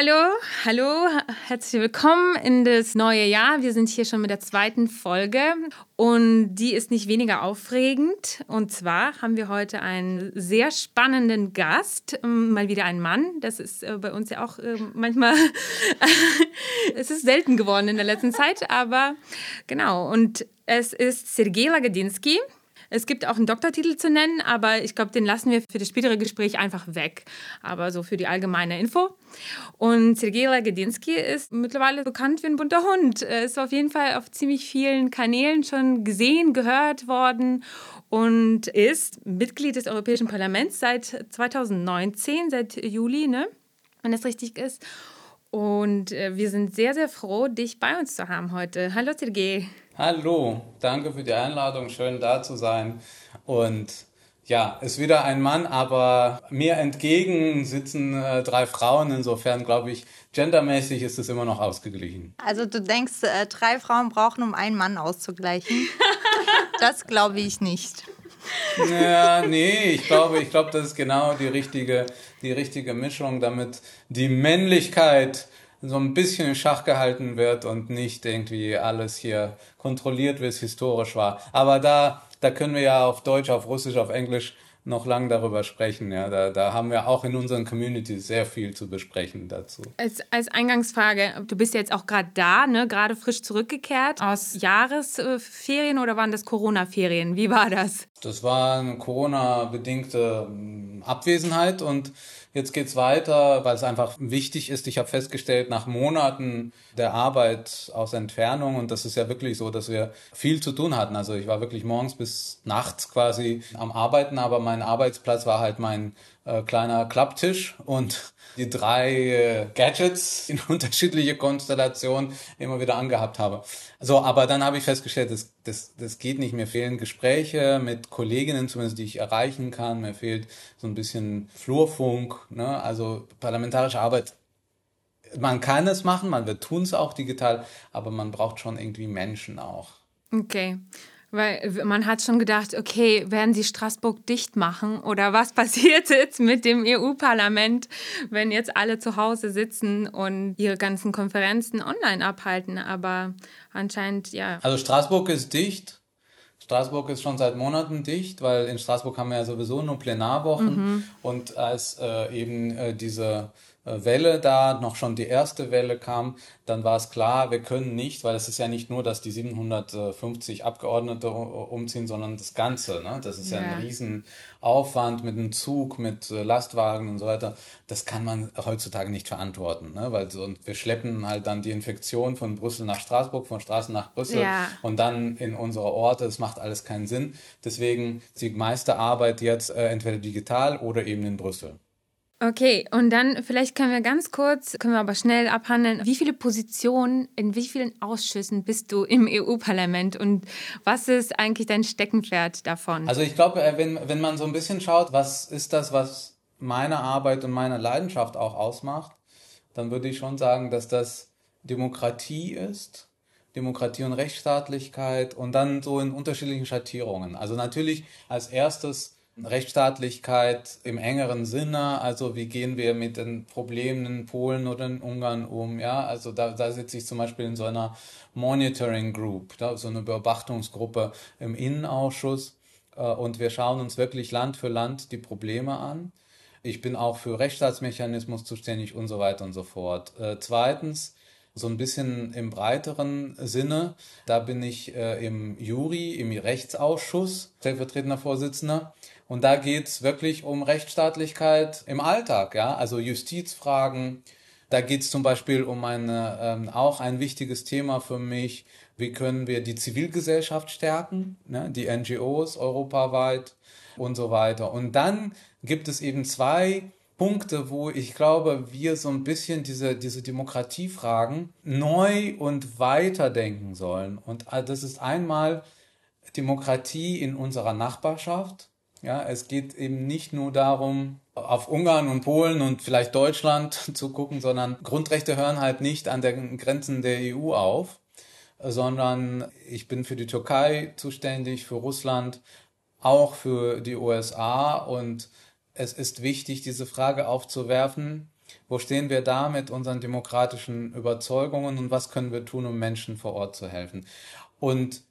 Hallo, hallo, herzlich willkommen in das neue Jahr. Wir sind hier schon mit der zweiten Folge und die ist nicht weniger aufregend. Und zwar haben wir heute einen sehr spannenden Gast, ähm, mal wieder einen Mann. Das ist äh, bei uns ja auch äh, manchmal, es ist selten geworden in der letzten Zeit, aber genau. Und es ist Sergei Lagodinsky. Es gibt auch einen Doktortitel zu nennen, aber ich glaube, den lassen wir für das spätere Gespräch einfach weg. Aber so für die allgemeine Info. Und Sergei Lagodinsky ist mittlerweile bekannt wie ein bunter Hund. Er ist auf jeden Fall auf ziemlich vielen Kanälen schon gesehen, gehört worden und ist Mitglied des Europäischen Parlaments seit 2019, seit Juli, ne? wenn das richtig ist. Und äh, wir sind sehr, sehr froh, dich bei uns zu haben heute. Hallo Sergei. Hallo, danke für die Einladung, schön da zu sein. Und ja, ist wieder ein Mann, aber mir entgegen sitzen äh, drei Frauen. Insofern glaube ich, gendermäßig ist es immer noch ausgeglichen. Also du denkst, äh, drei Frauen brauchen, um einen Mann auszugleichen? das glaube ich nicht. Ja, nee, ich glaube, ich glaube, das ist genau die richtige, die richtige Mischung, damit die Männlichkeit so ein bisschen in Schach gehalten wird und nicht irgendwie alles hier kontrolliert, wie es historisch war. Aber da, da können wir ja auf Deutsch, auf Russisch, auf Englisch noch lang darüber sprechen. Ja, da, da haben wir auch in unseren Communities sehr viel zu besprechen dazu. Als, als Eingangsfrage, du bist jetzt auch gerade da, ne? gerade frisch zurückgekehrt aus Jahresferien oder waren das Corona-Ferien? Wie war das? Das war eine Corona-bedingte ähm, Abwesenheit und Jetzt geht's weiter, weil es einfach wichtig ist. Ich habe festgestellt, nach Monaten der Arbeit aus Entfernung, und das ist ja wirklich so, dass wir viel zu tun hatten. Also ich war wirklich morgens bis nachts quasi am Arbeiten, aber mein Arbeitsplatz war halt mein äh, kleiner Klapptisch und die drei äh, Gadgets in unterschiedliche Konstellationen immer wieder angehabt habe. So, aber dann habe ich festgestellt, das, das, das geht nicht. Mir fehlen Gespräche mit Kolleginnen, zumindest die ich erreichen kann. Mir fehlt so ein bisschen Flurfunk, ne? also parlamentarische Arbeit. Man kann es machen, man wird tun es auch digital, aber man braucht schon irgendwie Menschen auch. Okay. Weil man hat schon gedacht, okay, werden sie Straßburg dicht machen oder was passiert jetzt mit dem EU-Parlament, wenn jetzt alle zu Hause sitzen und ihre ganzen Konferenzen online abhalten? Aber anscheinend, ja. Also Straßburg ist dicht. Straßburg ist schon seit Monaten dicht, weil in Straßburg haben wir ja sowieso nur Plenarwochen mhm. und als äh, eben äh, diese Welle da, noch schon die erste Welle kam, dann war es klar, wir können nicht, weil es ist ja nicht nur, dass die 750 Abgeordnete umziehen, sondern das Ganze. Ne? Das ist ja, ja ein Riesenaufwand mit einem Zug, mit äh, Lastwagen und so weiter. Das kann man heutzutage nicht verantworten, ne? weil so, wir schleppen halt dann die Infektion von Brüssel nach Straßburg, von Straßen nach Brüssel ja. und dann in unsere Orte. Das macht alles keinen Sinn. Deswegen die meiste Arbeit jetzt äh, entweder digital oder eben in Brüssel. Okay, und dann vielleicht können wir ganz kurz, können wir aber schnell abhandeln, wie viele Positionen in wie vielen Ausschüssen bist du im EU-Parlament und was ist eigentlich dein Steckenpferd davon? Also ich glaube, äh, wenn, wenn man so ein bisschen schaut, was ist das, was meine Arbeit und meine Leidenschaft auch ausmacht, dann würde ich schon sagen, dass das Demokratie ist. Demokratie und Rechtsstaatlichkeit und dann so in unterschiedlichen Schattierungen. Also natürlich als erstes Rechtsstaatlichkeit im engeren Sinne, also wie gehen wir mit den Problemen in Polen oder in Ungarn um, ja, also da, da sitze ich zum Beispiel in so einer Monitoring Group, da, so eine Beobachtungsgruppe im Innenausschuss äh, und wir schauen uns wirklich Land für Land die Probleme an. Ich bin auch für Rechtsstaatsmechanismus zuständig und so weiter und so fort. Äh, zweitens, so ein bisschen im breiteren Sinne, da bin ich äh, im Juri, im Rechtsausschuss, stellvertretender Vorsitzender. Und da geht's wirklich um Rechtsstaatlichkeit im Alltag, ja, also Justizfragen. Da geht's zum Beispiel um eine, ähm, auch ein wichtiges Thema für mich. Wie können wir die Zivilgesellschaft stärken, ne, die NGOs europaweit und so weiter. Und dann gibt es eben zwei Punkte, wo ich glaube, wir so ein bisschen diese, diese Demokratiefragen neu und weiterdenken sollen. Und äh, das ist einmal Demokratie in unserer Nachbarschaft. Ja, es geht eben nicht nur darum, auf Ungarn und Polen und vielleicht Deutschland zu gucken, sondern Grundrechte hören halt nicht an den Grenzen der EU auf, sondern ich bin für die Türkei zuständig, für Russland, auch für die USA und es ist wichtig, diese Frage aufzuwerfen, wo stehen wir da mit unseren demokratischen Überzeugungen und was können wir tun, um Menschen vor Ort zu helfen. Und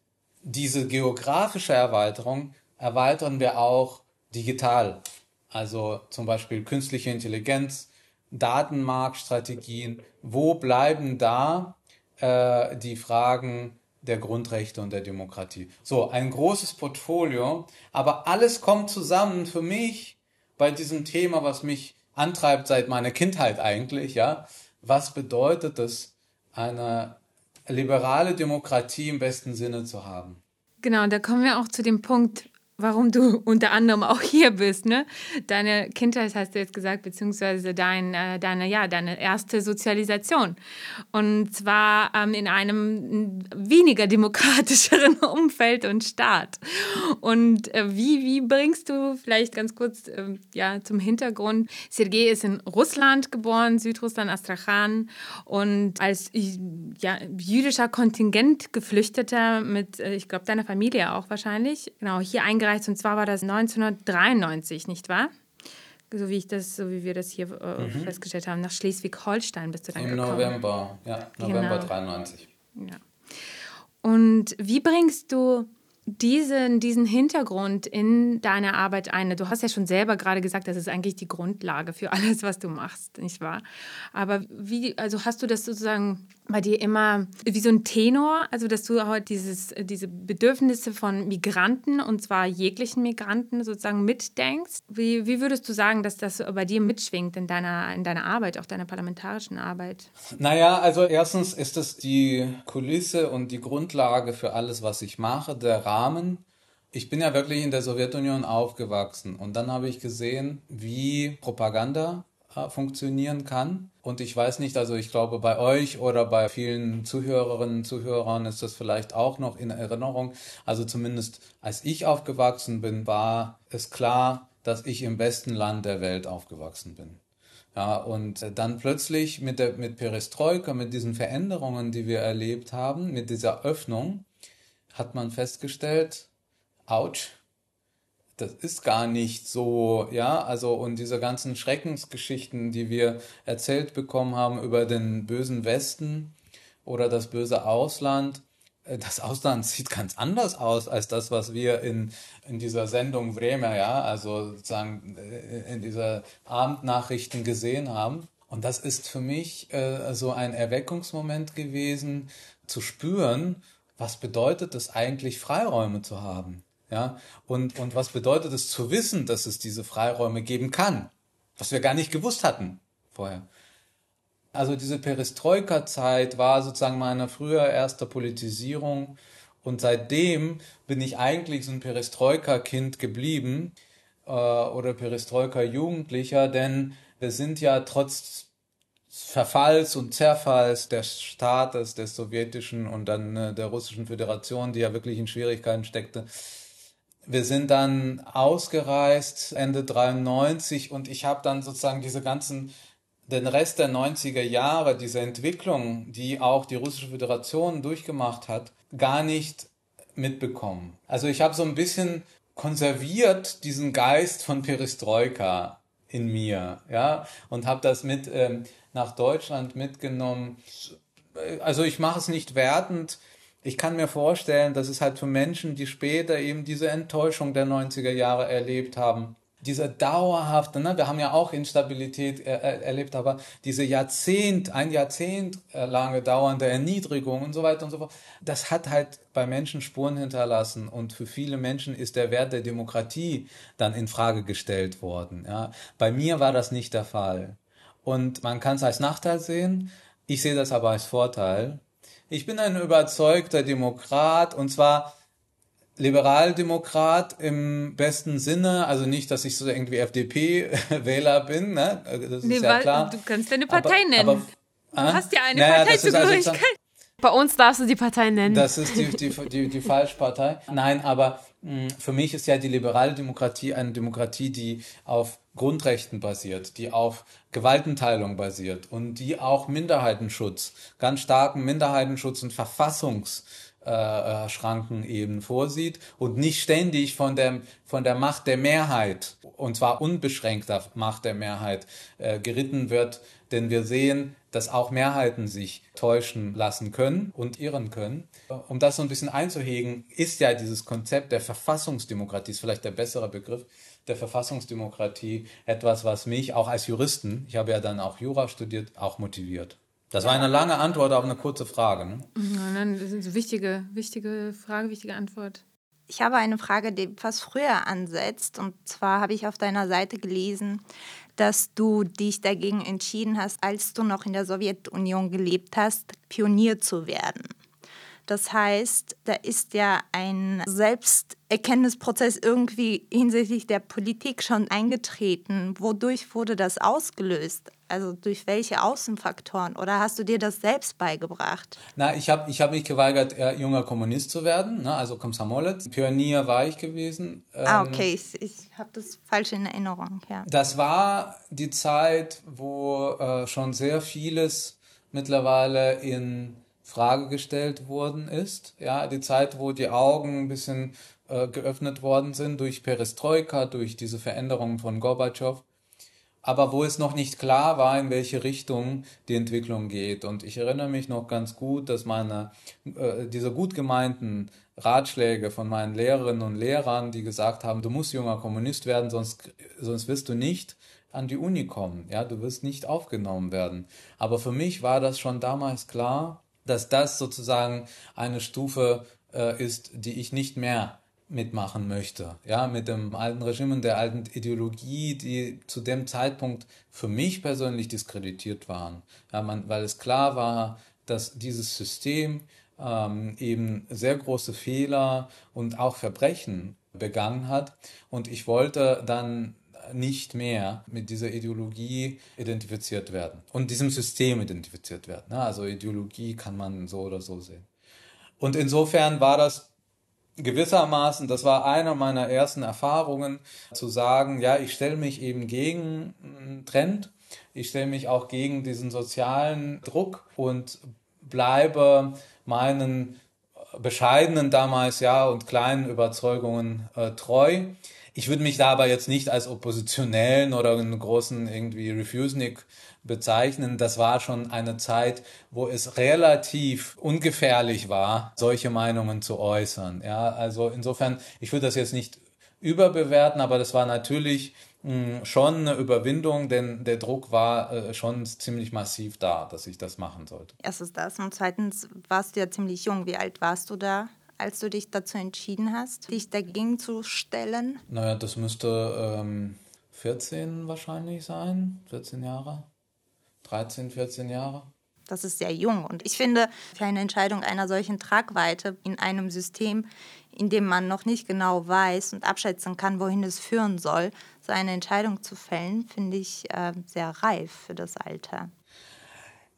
diese geografische Erweiterung erweitern wir auch digital. Also zum Beispiel künstliche Intelligenz, Datenmarktstrategien. Wo bleiben da äh, die Fragen der Grundrechte und der Demokratie? So, ein großes Portfolio, aber alles kommt zusammen für mich bei diesem Thema, was mich antreibt seit meiner Kindheit eigentlich, ja. Was bedeutet es, eine liberale Demokratie im besten Sinne zu haben? Genau, da kommen wir auch zu dem Punkt, warum du unter anderem auch hier bist, ne? Deine Kindheit hast du jetzt gesagt, beziehungsweise dein, äh, deine, ja, deine erste Sozialisation. Und zwar ähm, in einem weniger demokratischeren Umfeld und Staat. Und äh, wie, wie bringst du vielleicht ganz kurz äh, ja, zum Hintergrund? Sergei ist in Russland geboren, Südrussland, Astrachan. Und als ja, jüdischer Kontingent Geflüchteter mit, äh, ich glaube, deiner Familie auch wahrscheinlich, genau, hier eingereist gereist und zwar war das 1993, nicht wahr? So wie ich das, so wie wir das hier äh, mhm. festgestellt haben, nach Schleswig-Holstein bist du dann Im gekommen. November, ja, November genau. 93. Ja. Und wie bringst du diesen, diesen Hintergrund in deine Arbeit ein? Du hast ja schon selber gerade gesagt, das ist eigentlich die Grundlage für alles, was du machst, nicht wahr? Aber wie, also hast du das sozusagen bei dir immer wie so ein Tenor, also dass du halt dieses, diese Bedürfnisse von Migranten und zwar jeglichen Migranten sozusagen mitdenkst? Wie, wie würdest du sagen, dass das bei dir mitschwingt in deiner, in deiner Arbeit, auch deiner parlamentarischen Arbeit? Naja, also erstens ist es die Kulisse und die Grundlage für alles, was ich mache, der Rahmen. Ich bin ja wirklich in der Sowjetunion aufgewachsen und dann habe ich gesehen, wie Propaganda äh, funktionieren kann. Und ich weiß nicht, also ich glaube, bei euch oder bei vielen Zuhörerinnen und Zuhörern ist das vielleicht auch noch in Erinnerung. Also zumindest als ich aufgewachsen bin, war es klar, dass ich im besten Land der Welt aufgewachsen bin. Ja, und dann plötzlich mit der, mit Perestroika, mit diesen Veränderungen, die wir erlebt haben, mit dieser Öffnung, hat man festgestellt, ouch, das ist gar nicht so, ja, also und diese ganzen Schreckensgeschichten, die wir erzählt bekommen haben über den bösen Westen oder das böse Ausland, äh, das Ausland sieht ganz anders aus als das, was wir in, in dieser Sendung Bremer, ja, also sozusagen äh, in dieser Abendnachrichten gesehen haben. Und das ist für mich äh, so ein Erweckungsmoment gewesen, zu spüren, was bedeutet es eigentlich, Freiräume zu haben. Ja, und, und was bedeutet es zu wissen, dass es diese Freiräume geben kann? Was wir gar nicht gewusst hatten vorher. Also diese Perestroika-Zeit war sozusagen meine früher erste Politisierung und seitdem bin ich eigentlich so ein Perestroika-Kind geblieben äh, oder Perestroika-Jugendlicher, denn wir sind ja trotz Verfalls und Zerfalls des Staates, des sowjetischen und dann äh, der russischen Föderation, die ja wirklich in Schwierigkeiten steckte, wir sind dann ausgereist Ende 93 und ich habe dann sozusagen diese ganzen den Rest der 90er Jahre, diese Entwicklung, die auch die russische Föderation durchgemacht hat, gar nicht mitbekommen. Also ich habe so ein bisschen konserviert diesen Geist von Perestroika in mir, ja, und habe das mit ähm, nach Deutschland mitgenommen. Also ich mache es nicht wertend, ich kann mir vorstellen, dass es halt für Menschen, die später eben diese Enttäuschung der 90er Jahre erlebt haben, diese dauerhafte, ne, wir haben ja auch Instabilität er, erlebt, aber diese Jahrzehnt, ein Jahrzehnt lange dauernde Erniedrigung und so weiter und so fort, das hat halt bei Menschen Spuren hinterlassen und für viele Menschen ist der Wert der Demokratie dann in Frage gestellt worden. Ja. Bei mir war das nicht der Fall und man kann es als Nachteil sehen, ich sehe das aber als Vorteil, ich bin ein überzeugter Demokrat und zwar Liberaldemokrat im besten Sinne, also nicht, dass ich so irgendwie FDP-Wähler bin, ne? Das Nee, ist ja weil klar. du kannst deine Partei aber, nennen. Aber, Du hast ja eine Naja, das ist also Parteizugehörigkeit. Bei uns darfst du die Partei nennen. Das ist die, die, die, die falsche Partei. Nein, aber mh, für mich ist ja die liberale Demokratie eine Demokratie, die auf Grundrechten basiert, die auf Gewaltenteilung basiert und die auch Minderheitenschutz, ganz starken Minderheitenschutz und Verfassungs äh, äh, Schranken eben vorsieht und nicht ständig von der, von der Macht der Mehrheit, und zwar unbeschränkter Macht der Mehrheit, äh, geritten wird. Denn wir sehen, dass auch Mehrheiten sich täuschen lassen können und irren können. Um das so ein bisschen einzuhegen, ist ja dieses Konzept der Verfassungsdemokratie, ist vielleicht der bessere Begriff, der Verfassungsdemokratie etwas, was mich auch als Juristen, ich habe ja dann auch Jura studiert, auch motiviert. Das war eine lange Antwort auf eine kurze Frage. Ne? Nein, das ist eine wichtige, wichtige Frage, wichtige Antwort. Ich habe eine Frage, die etwas früher ansetzt. Und zwar habe ich auf deiner Seite gelesen, dass du dich dagegen entschieden hast, als du noch in der Sowjetunion gelebt hast, Pionier zu werden. Das heißt, da ist ja ein Selbsterkenntnisprozess irgendwie hinsichtlich der Politik schon eingetreten. Wodurch wurde das ausgelöst? Also durch welche Außenfaktoren? Oder hast du dir das selbst beigebracht? Na, ich habe ich hab mich geweigert, äh, junger Kommunist zu werden, ne? also Komsomolec. Pionier war ich gewesen. ah, Ähm, okay, ich, ich habe das falsch in Erinnerung. Ja. Das war die Zeit, wo äh, schon sehr vieles mittlerweile in Frage gestellt worden ist. Ja, die Zeit, wo die Augen ein bisschen äh, geöffnet worden sind durch Perestroika, durch diese Veränderungen von Gorbatschow. Aber wo es noch nicht klar war, in welche Richtung die Entwicklung geht. Und ich erinnere mich noch ganz gut, dass meine, äh, diese gut gemeinten Ratschläge von meinen Lehrerinnen und Lehrern, die gesagt haben, du musst junger Kommunist werden, sonst, sonst wirst du nicht an die Uni kommen. Ja, du wirst nicht aufgenommen werden. Aber für mich war das schon damals klar, dass das sozusagen eine Stufe äh, ist, die ich nicht mehr mitmachen möchte. Ja, mit dem alten Regime und der alten Ideologie, die zu dem Zeitpunkt für mich persönlich diskreditiert waren. Ja, man, weil es klar war, dass dieses System ähm, eben sehr große Fehler und auch Verbrechen begangen hat. Und ich wollte dann nicht mehr mit dieser Ideologie identifiziert werden und diesem System identifiziert werden. Ne? Also Ideologie kann man so oder so sehen. Und insofern war das gewissermaßen, das war eine meiner ersten Erfahrungen, zu sagen, ja, ich stelle mich eben gegen einen Trend, ich stelle mich auch gegen diesen sozialen Druck und bleibe meinen bescheidenen damals ja und kleinen Überzeugungen äh, treu. Ich würde mich da aber jetzt nicht als Oppositionellen oder einen großen irgendwie Refusenik bezeichnen. Das war schon eine Zeit, wo es relativ ungefährlich war, solche Meinungen zu äußern. Ja, also insofern, ich würde das jetzt nicht überbewerten, aber das war natürlich mh, schon eine Überwindung, denn der Druck war äh, schon ziemlich massiv da, dass ich das machen sollte. Erstens das und zweitens warst du ja ziemlich jung. Wie alt warst du da, als du dich dazu entschieden hast, dich dagegen zu stellen? Naja, das müsste ähm, 14 wahrscheinlich sein, 14 Jahre, 13, 14 Jahre. Das ist sehr jung. Und ich finde, für eine Entscheidung einer solchen Tragweite in einem System, in dem man noch nicht genau weiß und abschätzen kann, wohin es führen soll, so eine Entscheidung zu fällen, finde ich äh, sehr reif für das Alter.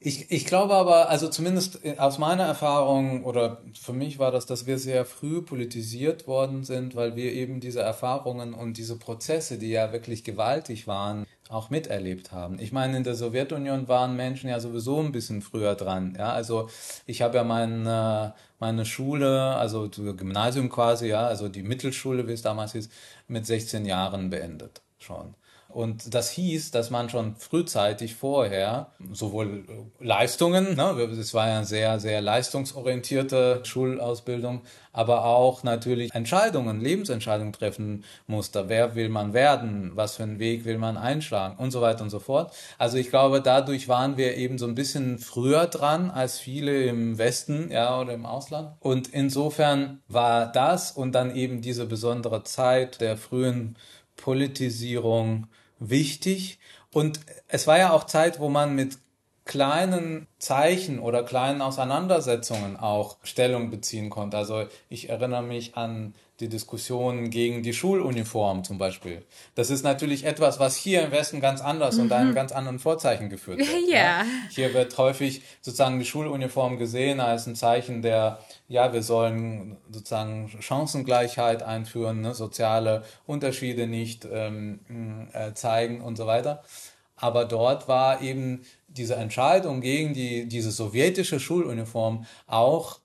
Ich, ich glaube aber, also zumindest aus meiner Erfahrung oder für mich war das, dass wir sehr früh politisiert worden sind, weil wir eben diese Erfahrungen und diese Prozesse, die ja wirklich gewaltig waren, auch miterlebt haben. Ich meine, in der Sowjetunion waren Menschen ja sowieso ein bisschen früher dran. Ja, also ich habe ja meine, meine Schule, also Gymnasium quasi, ja, also die Mittelschule, wie es damals hieß, mit 16 Jahren beendet schon. Und das hieß, dass man schon frühzeitig vorher sowohl Leistungen, ne, es war ja eine sehr, sehr leistungsorientierte Schulausbildung, aber auch natürlich Entscheidungen, Lebensentscheidungen treffen musste. Wer will man werden? Was für einen Weg will man einschlagen? Und so weiter und so fort. Also ich glaube, dadurch waren wir eben so ein bisschen früher dran als viele im Westen, ja, oder im Ausland. Und insofern war das und dann eben diese besondere Zeit der frühen Politisierung wichtig. Und es war ja auch Zeit, wo man mit kleinen Zeichen oder kleinen Auseinandersetzungen auch Stellung beziehen konnte. Also ich erinnere mich an die Diskussion gegen die Schuluniform zum Beispiel. Das ist natürlich etwas, was hier im Westen ganz anders mhm. und einem ganz anderen Vorzeichen geführt wird. Ja. ja. Hier wird häufig sozusagen die Schuluniform gesehen als ein Zeichen der, ja, wir sollen sozusagen Chancengleichheit einführen, ne, soziale Unterschiede nicht ähm, äh, zeigen und so weiter. Aber dort war eben diese Entscheidung gegen die, diese sowjetische Schuluniform auch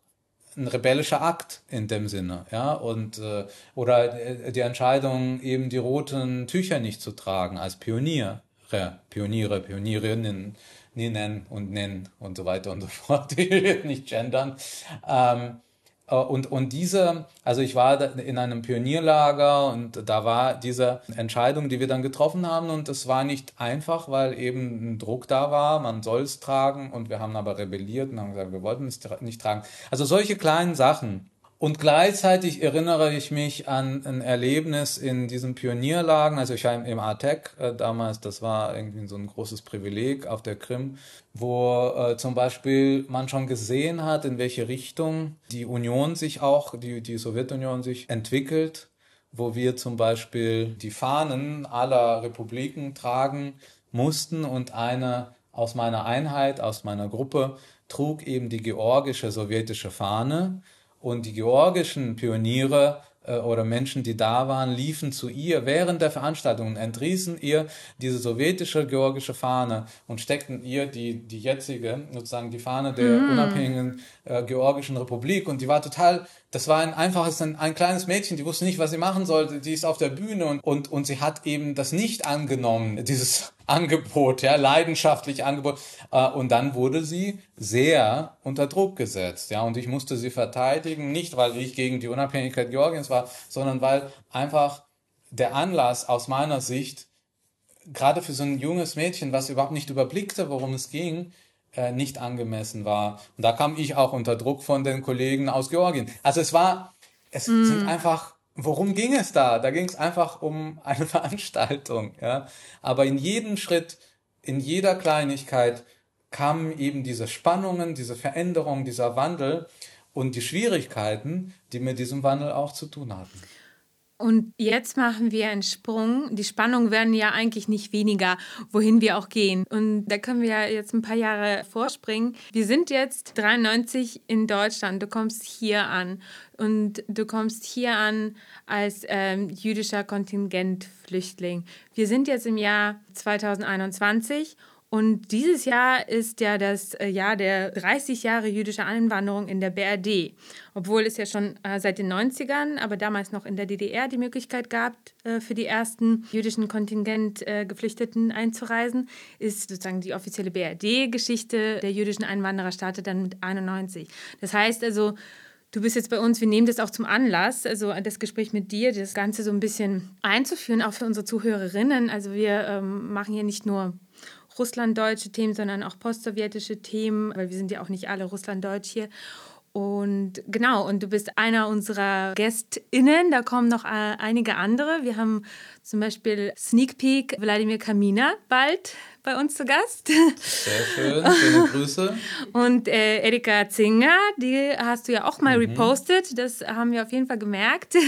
ein rebellischer Akt in dem Sinne, ja, und äh, oder äh, die Entscheidung eben die roten Tücher nicht zu tragen als Pioniere, Pioniere, Pionierinnen, nennen und nennen und so weiter und so fort, nicht gendern. Ähm, äh, und, und diese, also ich war in einem Pionierlager und da war diese Entscheidung, die wir dann getroffen haben und es war nicht einfach, weil eben ein Druck da war, man soll es tragen und wir haben aber rebelliert und haben gesagt, wir wollten es nicht tragen. Also solche kleinen Sachen, und gleichzeitig erinnere ich mich an ein Erlebnis in diesen Pionierlagen. Also ich war im ATEC äh, damals, das war irgendwie so ein großes Privileg auf der Krim, wo äh, zum Beispiel man schon gesehen hat, in welche Richtung die Union sich auch, die, die Sowjetunion sich entwickelt, wo wir zum Beispiel die Fahnen aller Republiken tragen mussten und eine aus meiner Einheit, aus meiner Gruppe, trug eben die georgische sowjetische Fahne und die georgischen Pioniere äh, oder Menschen, die da waren, liefen zu ihr während der Veranstaltung und entrießen ihr diese sowjetische georgische Fahne und steckten ihr die, die jetzige, sozusagen die Fahne der mm. unabhängigen äh, georgischen Republik. Und die war total, das war ein einfaches, ein, ein kleines Mädchen, die wusste nicht, was sie machen sollte. Die ist auf der Bühne und, und, und sie hat eben das nicht angenommen, dieses Angebot, ja, leidenschaftlich Angebot. Äh, und dann wurde sie sehr unter Druck gesetzt, ja, und ich musste sie verteidigen, nicht weil ich gegen die Unabhängigkeit Georgiens war, sondern weil einfach der Anlass aus meiner Sicht, gerade für so ein junges Mädchen, was überhaupt nicht überblickte, worum es ging, äh, nicht angemessen war. Und da kam ich auch unter Druck von den Kollegen aus Georgien. Also es war, es mm. sind einfach worum ging es da? Da ging es einfach um eine Veranstaltung, ja. Aber in jedem Schritt, in jeder Kleinigkeit kamen eben diese Spannungen, diese Veränderungen, dieser Wandel und die Schwierigkeiten, die mit diesem Wandel auch zu tun hatten. Und jetzt machen wir einen Sprung. Die Spannungen werden ja eigentlich nicht weniger, wohin wir auch gehen. Und da können wir ja jetzt ein paar Jahre vorspringen. Wir sind jetzt 93 in Deutschland. Du kommst hier an. Und du kommst hier an als ähm, jüdischer Kontingentflüchtling. Wir sind jetzt im Jahr 2021 und dieses Jahr ist ja das äh, Jahr der 30 Jahre jüdische Einwanderung in der BRD. Obwohl es ja schon äh, seit den 90ern, aber damals noch in der DDR die Möglichkeit gab, äh, für die ersten jüdischen Kontingent-Geflüchteten einzureisen, ist sozusagen die offizielle BRD-Geschichte der jüdischen Einwanderer startet dann mit 91. Das heißt also, Du bist jetzt bei uns, wir nehmen das auch zum Anlass, also das Gespräch mit dir, das Ganze so ein bisschen einzuführen, auch für unsere Zuhörerinnen. Also wir ähm, machen hier nicht nur russlanddeutsche Themen, sondern auch postsowjetische Themen, weil wir sind ja auch nicht alle russlanddeutsch hier. Und genau, und du bist einer unserer GästInnen. Da kommen noch äh, einige andere. Wir haben zum Beispiel Sneak Peek Wladimir Kamina bald bei uns zu Gast. Sehr schön, schöne Grüße. Und äh, Erika Zinger, die hast du ja auch mal mhm. repostet. Das haben wir auf jeden Fall gemerkt.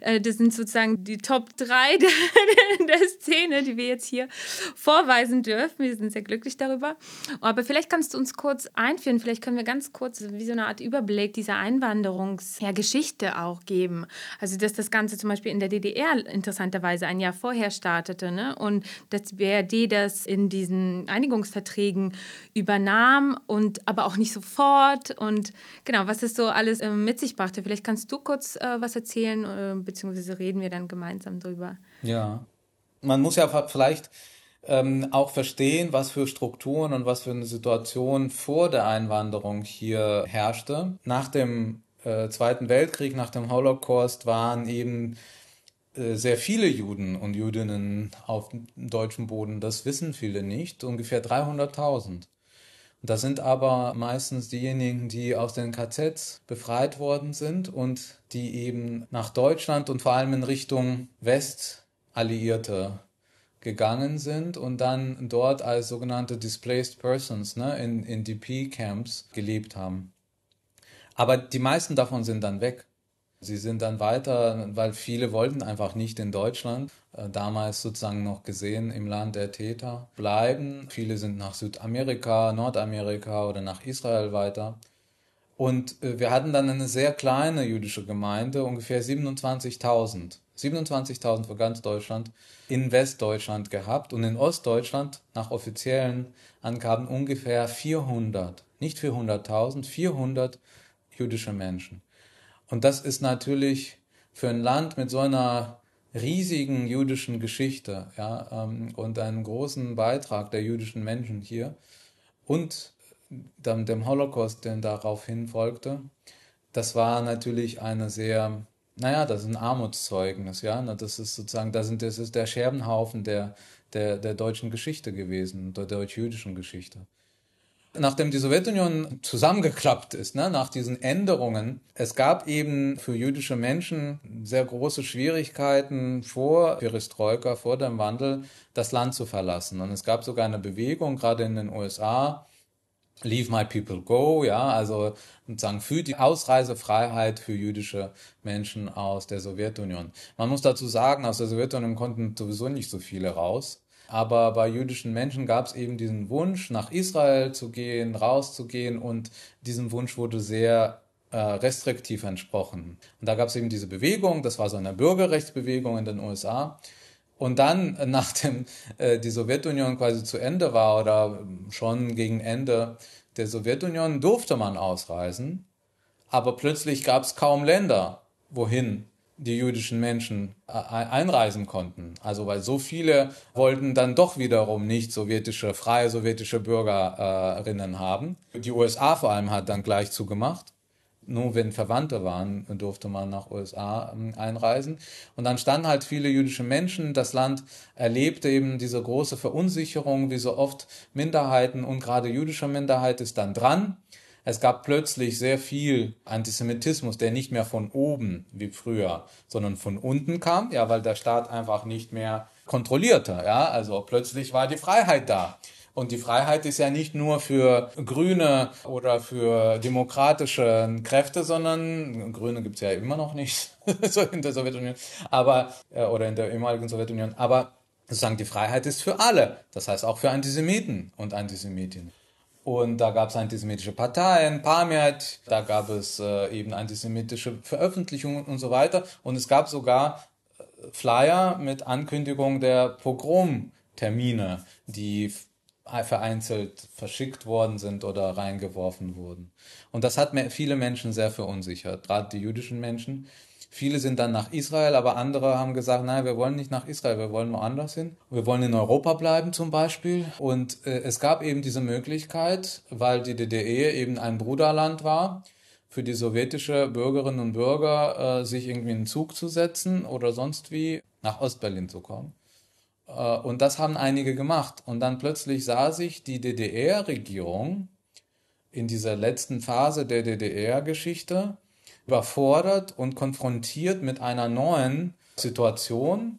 Äh, das sind sozusagen die Top 3 der, der Szene, die wir jetzt hier vorweisen dürfen. Wir sind sehr glücklich darüber. Aber vielleicht kannst du uns kurz einführen, vielleicht können wir ganz kurz wie so eine Art Überblick dieser Einwanderungsgeschichte ja, auch geben. Also, dass das Ganze zum Beispiel in der DDR interessanterweise ein Jahr vorher startete ne? und dass BRD das in diesen Einigungsverträgen übernahm und aber auch nicht sofort und genau, was es so alles äh, mit sich brachte. Vielleicht kannst du kurz äh, was erzählen, äh, beziehungsweise reden wir dann gemeinsam drüber. Ja, man muss ja vielleicht ähm, auch verstehen, was für Strukturen und was für eine Situation vor der Einwanderung hier herrschte. Nach dem äh, Zweiten Weltkrieg, nach dem Holocaust waren eben sehr viele Juden und Jüdinnen auf deutschem Boden. Das wissen viele nicht. Ungefähr 300.000. Das sind aber meistens diejenigen, die aus den KZs befreit worden sind und die eben nach Deutschland und vor allem in Richtung Westalliierte gegangen sind und dann dort als sogenannte Displaced Persons ne, in, in DP-Camps gelebt haben. Aber die meisten davon sind dann weg. Sie sind dann weiter, weil viele wollten einfach nicht in Deutschland, äh, damals sozusagen noch gesehen im Land der Täter, bleiben. Viele sind nach Südamerika, Nordamerika oder nach Israel weiter. Und äh, wir hatten dann eine sehr kleine jüdische Gemeinde, ungefähr 27.000. 27.000 für ganz Deutschland in Westdeutschland gehabt und in Ostdeutschland nach offiziellen Angaben ungefähr 400, nicht 400.000, 400 jüdische Menschen. Und das ist natürlich für ein Land mit so einer riesigen jüdischen Geschichte ja, ähm, und einem großen Beitrag der jüdischen Menschen hier und dem Holocaust, der daraufhin folgte, das war natürlich eine sehr, naja, das ist ein Armutszeugnis, ja. Das ist sozusagen, das, das ist der Scherbenhaufen der, der, der deutschen Geschichte gewesen, der deutsch-jüdischen Geschichte. Nachdem die Sowjetunion zusammengeklappt ist, ne, nach diesen Änderungen, es gab eben für jüdische Menschen sehr große Schwierigkeiten vor Perestroika, vor dem Wandel, das Land zu verlassen. Und es gab sogar eine Bewegung, gerade in den USA, Leave My People Go, ja, also sozusagen für die Ausreisefreiheit für jüdische Menschen aus der Sowjetunion. Man muss dazu sagen, aus der Sowjetunion konnten sowieso nicht so viele raus. Aber bei jüdischen Menschen gab es eben diesen Wunsch, nach Israel zu gehen, rauszugehen und diesem Wunsch wurde sehr äh, restriktiv entsprochen. Und da gab es eben diese Bewegung, das war so eine Bürgerrechtsbewegung in den USA. Und dann, nachdem äh, die Sowjetunion quasi zu Ende war oder schon gegen Ende der Sowjetunion, durfte man ausreisen. Aber plötzlich gab es kaum Länder, wohin die jüdischen Menschen äh, einreisen konnten. Also weil so viele wollten dann doch wiederum nicht sowjetische, freie sowjetische Bürgerinnen haben. Die USA vor allem hat dann gleich zugemacht. Nur wenn Verwandte waren, durfte man nach USA ähm, einreisen. Und dann standen halt viele jüdische Menschen. Das Land erlebte eben diese große Verunsicherung, wie so oft Minderheiten und gerade jüdische Minderheit ist dann dran. Es gab plötzlich sehr viel Antisemitismus, der nicht mehr von oben wie früher, sondern von unten kam, ja, weil der Staat einfach nicht mehr kontrollierte, ja, also plötzlich war die Freiheit da. Und die Freiheit ist ja nicht nur für Grüne oder für demokratische Kräfte, sondern Grüne gibt's ja immer noch nicht so in der Sowjetunion, aber äh, oder in der ehemaligen Sowjetunion. Aber sozusagen die Freiheit ist für alle, das heißt auch für Antisemiten und Antisemitinnen. Und da gab es antisemitische Parteien, Pamiat, da gab es äh, eben antisemitische Veröffentlichungen und so weiter. Und es gab sogar äh, Flyer mit Ankündigung der Pogromtermine, die vereinzelt verschickt worden sind oder reingeworfen wurden. Und das hat viele Menschen sehr verunsichert, gerade die jüdischen Menschen. Viele sind dann nach Israel, aber andere haben gesagt, nein, wir wollen nicht nach Israel, wir wollen woanders hin. Wir wollen in Europa bleiben zum Beispiel. Und äh, es gab eben diese Möglichkeit, weil die DDR eben ein Bruderland war, für die sowjetische Bürgerinnen und Bürger äh, sich irgendwie in den Zug zu setzen oder sonst wie nach Ostberlin zu kommen. Äh, und das haben einige gemacht. Und dann plötzlich sah sich die DDR-Regierung in dieser letzten Phase der DDR-Geschichte überfordert und konfrontiert mit einer neuen Situation.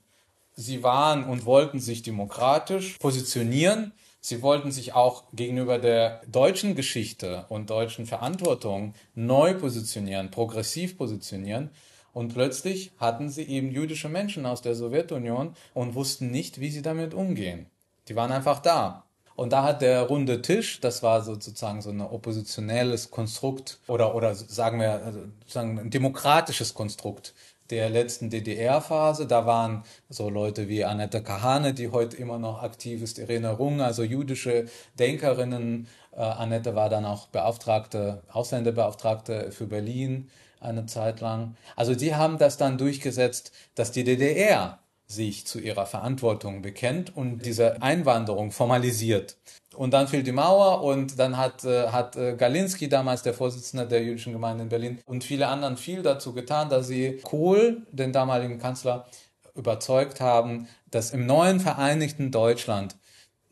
Sie waren und wollten sich demokratisch positionieren. Sie wollten sich auch gegenüber der deutschen Geschichte und deutschen Verantwortung neu positionieren, progressiv positionieren. Und plötzlich hatten sie eben jüdische Menschen aus der Sowjetunion und wussten nicht, wie sie damit umgehen. Die waren einfach da. Und da hat der runde Tisch, das war sozusagen so ein oppositionelles Konstrukt oder, oder sagen wir also sozusagen ein demokratisches Konstrukt der letzten DDR-Phase. Da waren so Leute wie Annette Kahane, die heute immer noch aktiv ist, Irene Rung, also jüdische Denkerinnen. Äh, Annette war dann auch Beauftragte, Ausländerbeauftragte für Berlin eine Zeit lang. Also die haben das dann durchgesetzt, dass die DDR sich zu ihrer Verantwortung bekennt und diese Einwanderung formalisiert. Und dann fiel die Mauer und dann hat, äh, hat äh, Galinski, damals der Vorsitzende der jüdischen Gemeinde in Berlin, und viele anderen viel dazu getan, dass sie Kohl, den damaligen Kanzler, überzeugt haben, dass im neuen vereinigten Deutschland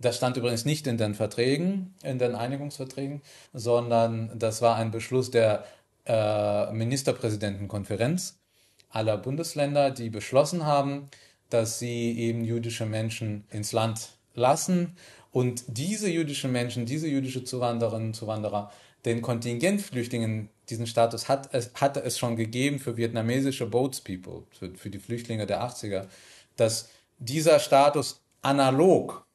das stand übrigens nicht in den Verträgen, in den Einigungsverträgen, sondern das war ein Beschluss der äh, Ministerpräsidentenkonferenz aller Bundesländer, die beschlossen haben, dass sie eben jüdische Menschen ins Land lassen und diese jüdischen Menschen, diese jüdische Zuwandererinnen und Zuwanderer den Kontingentflüchtlingen diesen Status hat es, hatte es schon gegeben für vietnamesische Boatspeople, für, für die Flüchtlinge der 80er, dass dieser Status analog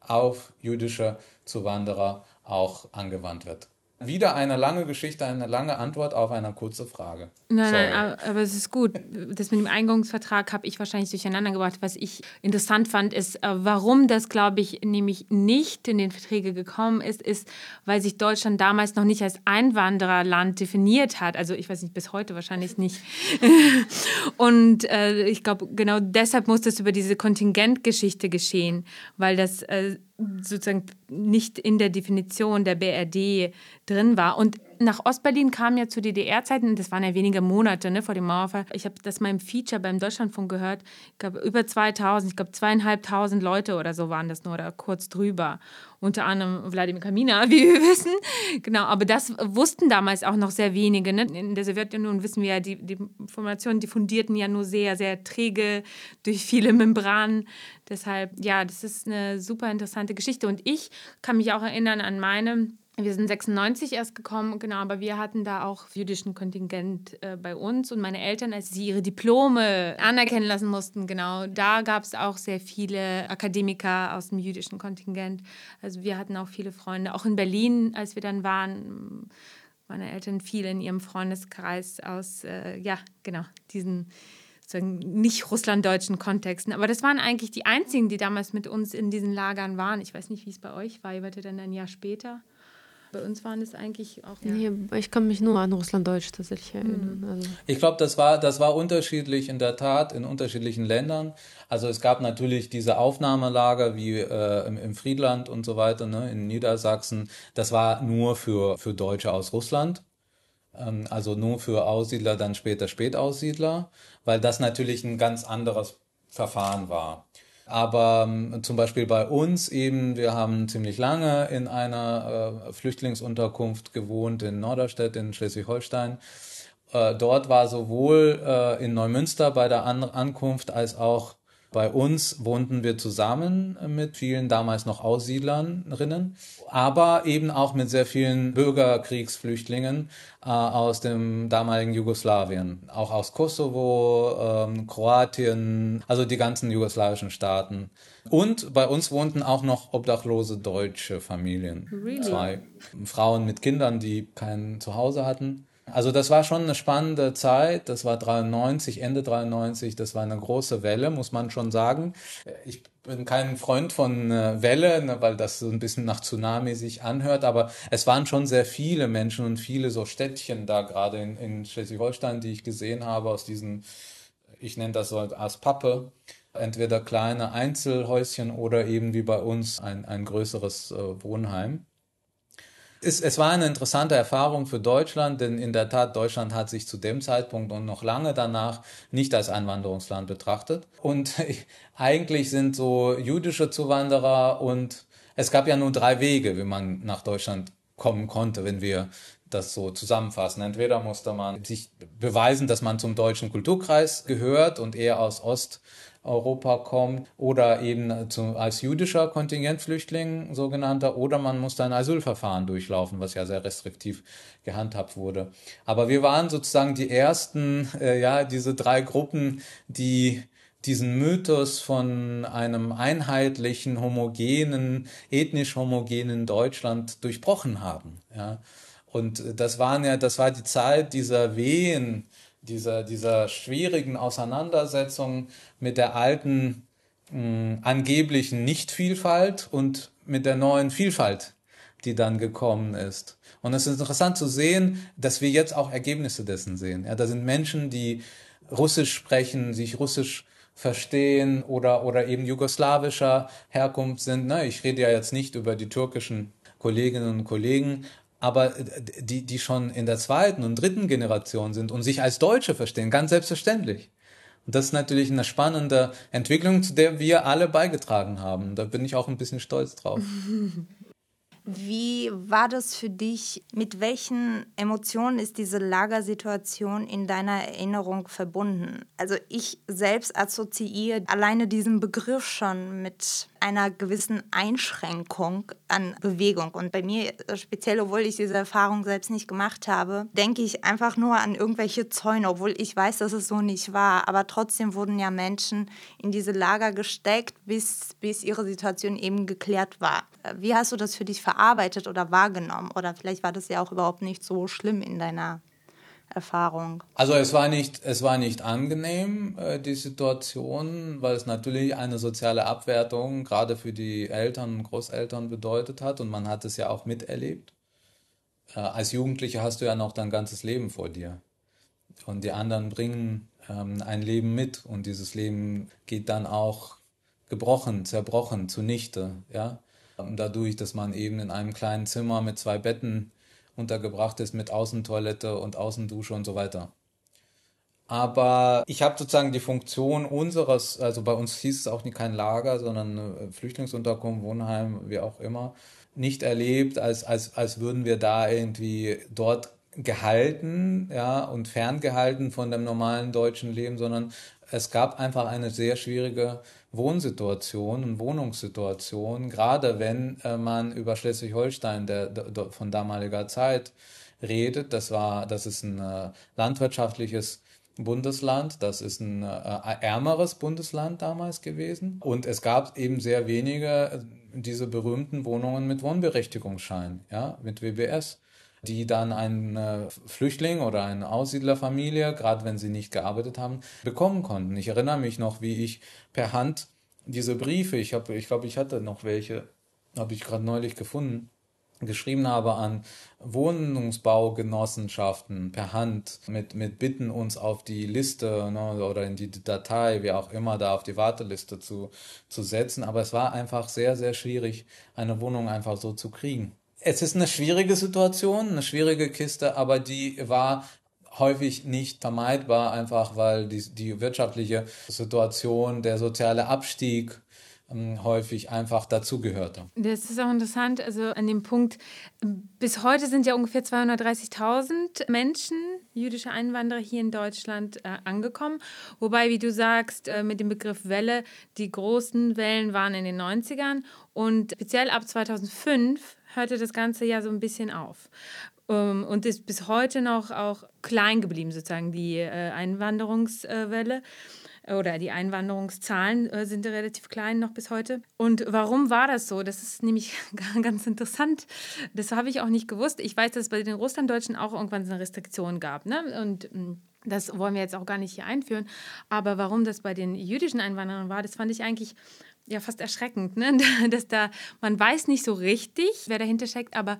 auf jüdische Zuwanderer auch angewandt wird. Wieder eine lange Geschichte, eine lange Antwort auf eine kurze Frage. Nein, Sorry. nein, aber, aber, es ist gut. Das mit dem Eingangsvertrag habe ich wahrscheinlich durcheinander gebracht. Was ich interessant fand, ist, äh, warum das, glaube ich, nämlich nicht in den Verträge gekommen ist, ist, weil sich Deutschland damals noch nicht als Einwandererland definiert hat. Also ich weiß nicht, bis heute wahrscheinlich nicht. Und äh, ich glaube, genau deshalb muss das über diese Kontingentgeschichte geschehen, weil das äh, sozusagen nicht in der Definition der BRD drin war. Und nach Ostberlin kam ja zu DDR-Zeiten, das waren ja wenige Monate ne, vor dem Mauerfall. Ich habe das mal im Feature beim Deutschlandfunk gehört. Ich glaube, über 2000, ich glaube, zweieinhalbtausend Leute oder so waren das nur oder kurz drüber. Unter anderem Wladimir Kamina, wie wir wissen. Genau, aber das wussten damals auch noch sehr wenige. Ne? In der Sowjetunion wissen wir ja, die, die Informationen diffundierten ja nur sehr, sehr träge durch viele Membranen. Deshalb, ja, das ist eine super interessante Geschichte. Und ich kann mich auch erinnern an meine wir sind 96 erst gekommen, genau, aber wir hatten da auch jüdischen Kontingent äh, bei uns und meine Eltern, als sie ihre Diplome anerkennen lassen mussten, genau, da gab es auch sehr viele Akademiker aus dem jüdischen Kontingent. Also wir hatten auch viele Freunde, auch in Berlin, als wir dann waren, meine Eltern viel in ihrem Freundeskreis aus, äh, ja, genau, diesen nicht russlanddeutschen Kontexten. Aber das waren eigentlich die einzigen, die damals mit uns in diesen Lagern waren. Ich weiß nicht, wie es bei euch war. Ihr wart ja dann ein Jahr später. Bei uns waren es eigentlich auch. Ja. Nee, ich kann mich nur an Russlanddeutsch tatsächlich erinnern. Mhm. Also. Ich glaube, das war, das war unterschiedlich in der Tat in unterschiedlichen Ländern. Also es gab natürlich diese Aufnahmelager wie äh, im, im, Friedland und so weiter, ne, in Niedersachsen. Das war nur für, für Deutsche aus Russland. Ähm, also nur für Aussiedler, dann später Spätaussiedler, weil das natürlich ein ganz anderes Verfahren war. Aber ähm, zum Beispiel bei uns eben, wir haben ziemlich lange in einer äh, Flüchtlingsunterkunft gewohnt in Norderstedt in Schleswig-Holstein. Äh, dort war sowohl äh, in Neumünster bei der An Ankunft als auch bei uns wohnten wir zusammen mit vielen damals noch Aussiedlerinnen, aber eben auch mit sehr vielen Bürgerkriegsflüchtlingen äh, aus dem damaligen Jugoslawien, auch aus Kosovo, ähm, Kroatien, also die ganzen jugoslawischen Staaten. Und bei uns wohnten auch noch obdachlose deutsche Familien. Really? Zwei Frauen mit Kindern, die kein Zuhause hatten. Also das war schon eine spannende Zeit. Das war 93, Ende 93. Das war eine große Welle, muss man schon sagen. Ich bin kein Freund von äh, Welle, ne, weil das so ein bisschen nach Tsunami sich anhört. Aber es waren schon sehr viele Menschen und viele so Städtchen da gerade in, in Schleswig-Holstein, die ich gesehen habe aus diesen, ich nenne das so als Pappe entweder kleine Einzelhäuschen oder eben wie bei uns ein, ein größeres äh, Wohnheim. Es, es war eine interessante Erfahrung für Deutschland, denn in der Tat, Deutschland hat sich zu dem Zeitpunkt und noch lange danach nicht als Einwanderungsland betrachtet. Und eigentlich sind so jüdische Zuwanderer und es gab ja nur drei Wege, wie man nach Deutschland kommen konnte, wenn wir das so zusammenfassen. Entweder musste man sich beweisen, dass man zum deutschen Kulturkreis gehört und eher aus Ost Europa kommt oder eben zu, als jüdischer Kontingentflüchtling sogenannter oder man musste ein Asylverfahren durchlaufen, was ja sehr restriktiv gehandhabt wurde. Aber wir waren sozusagen die ersten, äh, ja, diese drei Gruppen, die diesen Mythos von einem einheitlichen, homogenen, ethnisch homogenen Deutschland durchbrochen haben. Ja. Und das waren ja, das war die Zeit dieser Wehen, dieser, dieser schwierigen Auseinandersetzung mit der alten mh, angeblichen Nichtvielfalt und mit der neuen Vielfalt, die dann gekommen ist. Und es ist interessant zu sehen, dass wir jetzt auch Ergebnisse dessen sehen. Ja, da sind Menschen, die Russisch sprechen, sich Russisch verstehen oder, oder eben jugoslawischer Herkunft sind. Ne? Ich rede ja jetzt nicht über die türkischen Kolleginnen und Kollegen, aber äh, die, die schon in der zweiten und dritten Generation sind und sich als Deutsche verstehen, ganz selbstverständlich. Und das ist natürlich eine spannende Entwicklung, zu der wir alle beigetragen haben. Da bin ich auch ein bisschen stolz drauf. Wie war das für dich? Mit welchen Emotionen ist diese Lagersituation in deiner Erinnerung verbunden? Also ich selbst assoziiere alleine diesen Begriff schon mit einer gewissen Einschränkung an Bewegung. Und bei mir, äh, speziell, obwohl ich diese Erfahrung selbst nicht gemacht habe, denke ich einfach nur an irgendwelche Zäune, obwohl ich weiß, dass es so nicht war. Aber trotzdem wurden ja Menschen in diese Lager gesteckt, bis, bis ihre Situation eben geklärt war. Äh, wie hast du das für dich verarbeitet oder wahrgenommen? Oder vielleicht war das ja auch überhaupt nicht so schlimm in deiner Erfahrung? Also es war nicht, es war nicht angenehm, äh, die Situation, weil es natürlich eine soziale Abwertung gerade für die Eltern und Großeltern bedeutet hat und man hat es ja auch miterlebt. Äh, als Jugendlicher hast du ja noch dein ganzes Leben vor dir und die anderen bringen ähm, ein Leben mit und dieses Leben geht dann auch gebrochen, zerbrochen, zunichte, ja. Dadurch, dass man eben in einem kleinen Zimmer mit zwei Betten untergebracht ist mit Außentoilette und Außendusche und so weiter. Aber ich habe sozusagen die Funktion unseres, also bei uns hieß es auch nie kein Lager, sondern Flüchtlingsunterkunft, Wohnheim, wie auch immer, nicht erlebt, als, als, als würden wir da irgendwie dort gehalten, ja, und ferngehalten von dem normalen deutschen Leben, sondern es gab einfach eine sehr schwierige Wohnsituation und Wohnungssituation, gerade wenn äh, man über Schleswig-Holstein von damaliger Zeit redet. Das war, das ist ein äh, landwirtschaftliches Bundesland, das ist ein äh, ärmeres Bundesland damals gewesen. Und es gab eben sehr wenige äh, diese berühmten Wohnungen mit Wohnberechtigungsschein, ja, mit WBS die dann ein Flüchtling oder eine Aussiedlerfamilie, gerade wenn sie nicht gearbeitet haben, bekommen konnten. Ich erinnere mich noch, wie ich per Hand diese Briefe, ich habe, ich glaube, ich hatte noch welche, habe ich gerade neulich gefunden, geschrieben habe an Wohnungsbaugenossenschaften per Hand mit, mit Bitten, uns auf die Liste ne, oder in die Datei, wie auch immer, da auf die Warteliste zu, zu setzen. Aber es war einfach sehr, sehr schwierig, eine Wohnung einfach so zu kriegen es ist eine schwierige Situation, eine schwierige Kiste, aber die war häufig nicht vermeidbar, einfach weil die, die wirtschaftliche Situation, der soziale Abstieg ähm, häufig einfach dazugehörte. Das ist auch interessant, also an dem Punkt, bis heute sind ja ungefähr 230.000 Menschen, jüdische Einwanderer hier in Deutschland äh, angekommen. Wobei, wie du sagst, äh, mit dem Begriff Welle, die großen Wellen waren in den 90ern und speziell ab 2005 hörte das Ganze ja so ein bisschen auf ähm, und ist bis heute noch auch klein geblieben, sozusagen die äh, Einwanderungswelle oder die Einwanderungszahlen äh, sind relativ klein noch bis heute. Und warum war das so? Das ist nämlich ganz interessant. Das habe ich auch nicht gewusst. Ich weiß, dass es bei den Russlanddeutschen auch irgendwann eine Restriktion gab. Ne? Und mm, das wollen wir jetzt auch gar nicht hier einführen. Aber warum das bei den jüdischen Einwanderern war, das fand ich eigentlich ja fast erschreckend, ne? dass da man weiß nicht so richtig, wer dahinter steckt, aber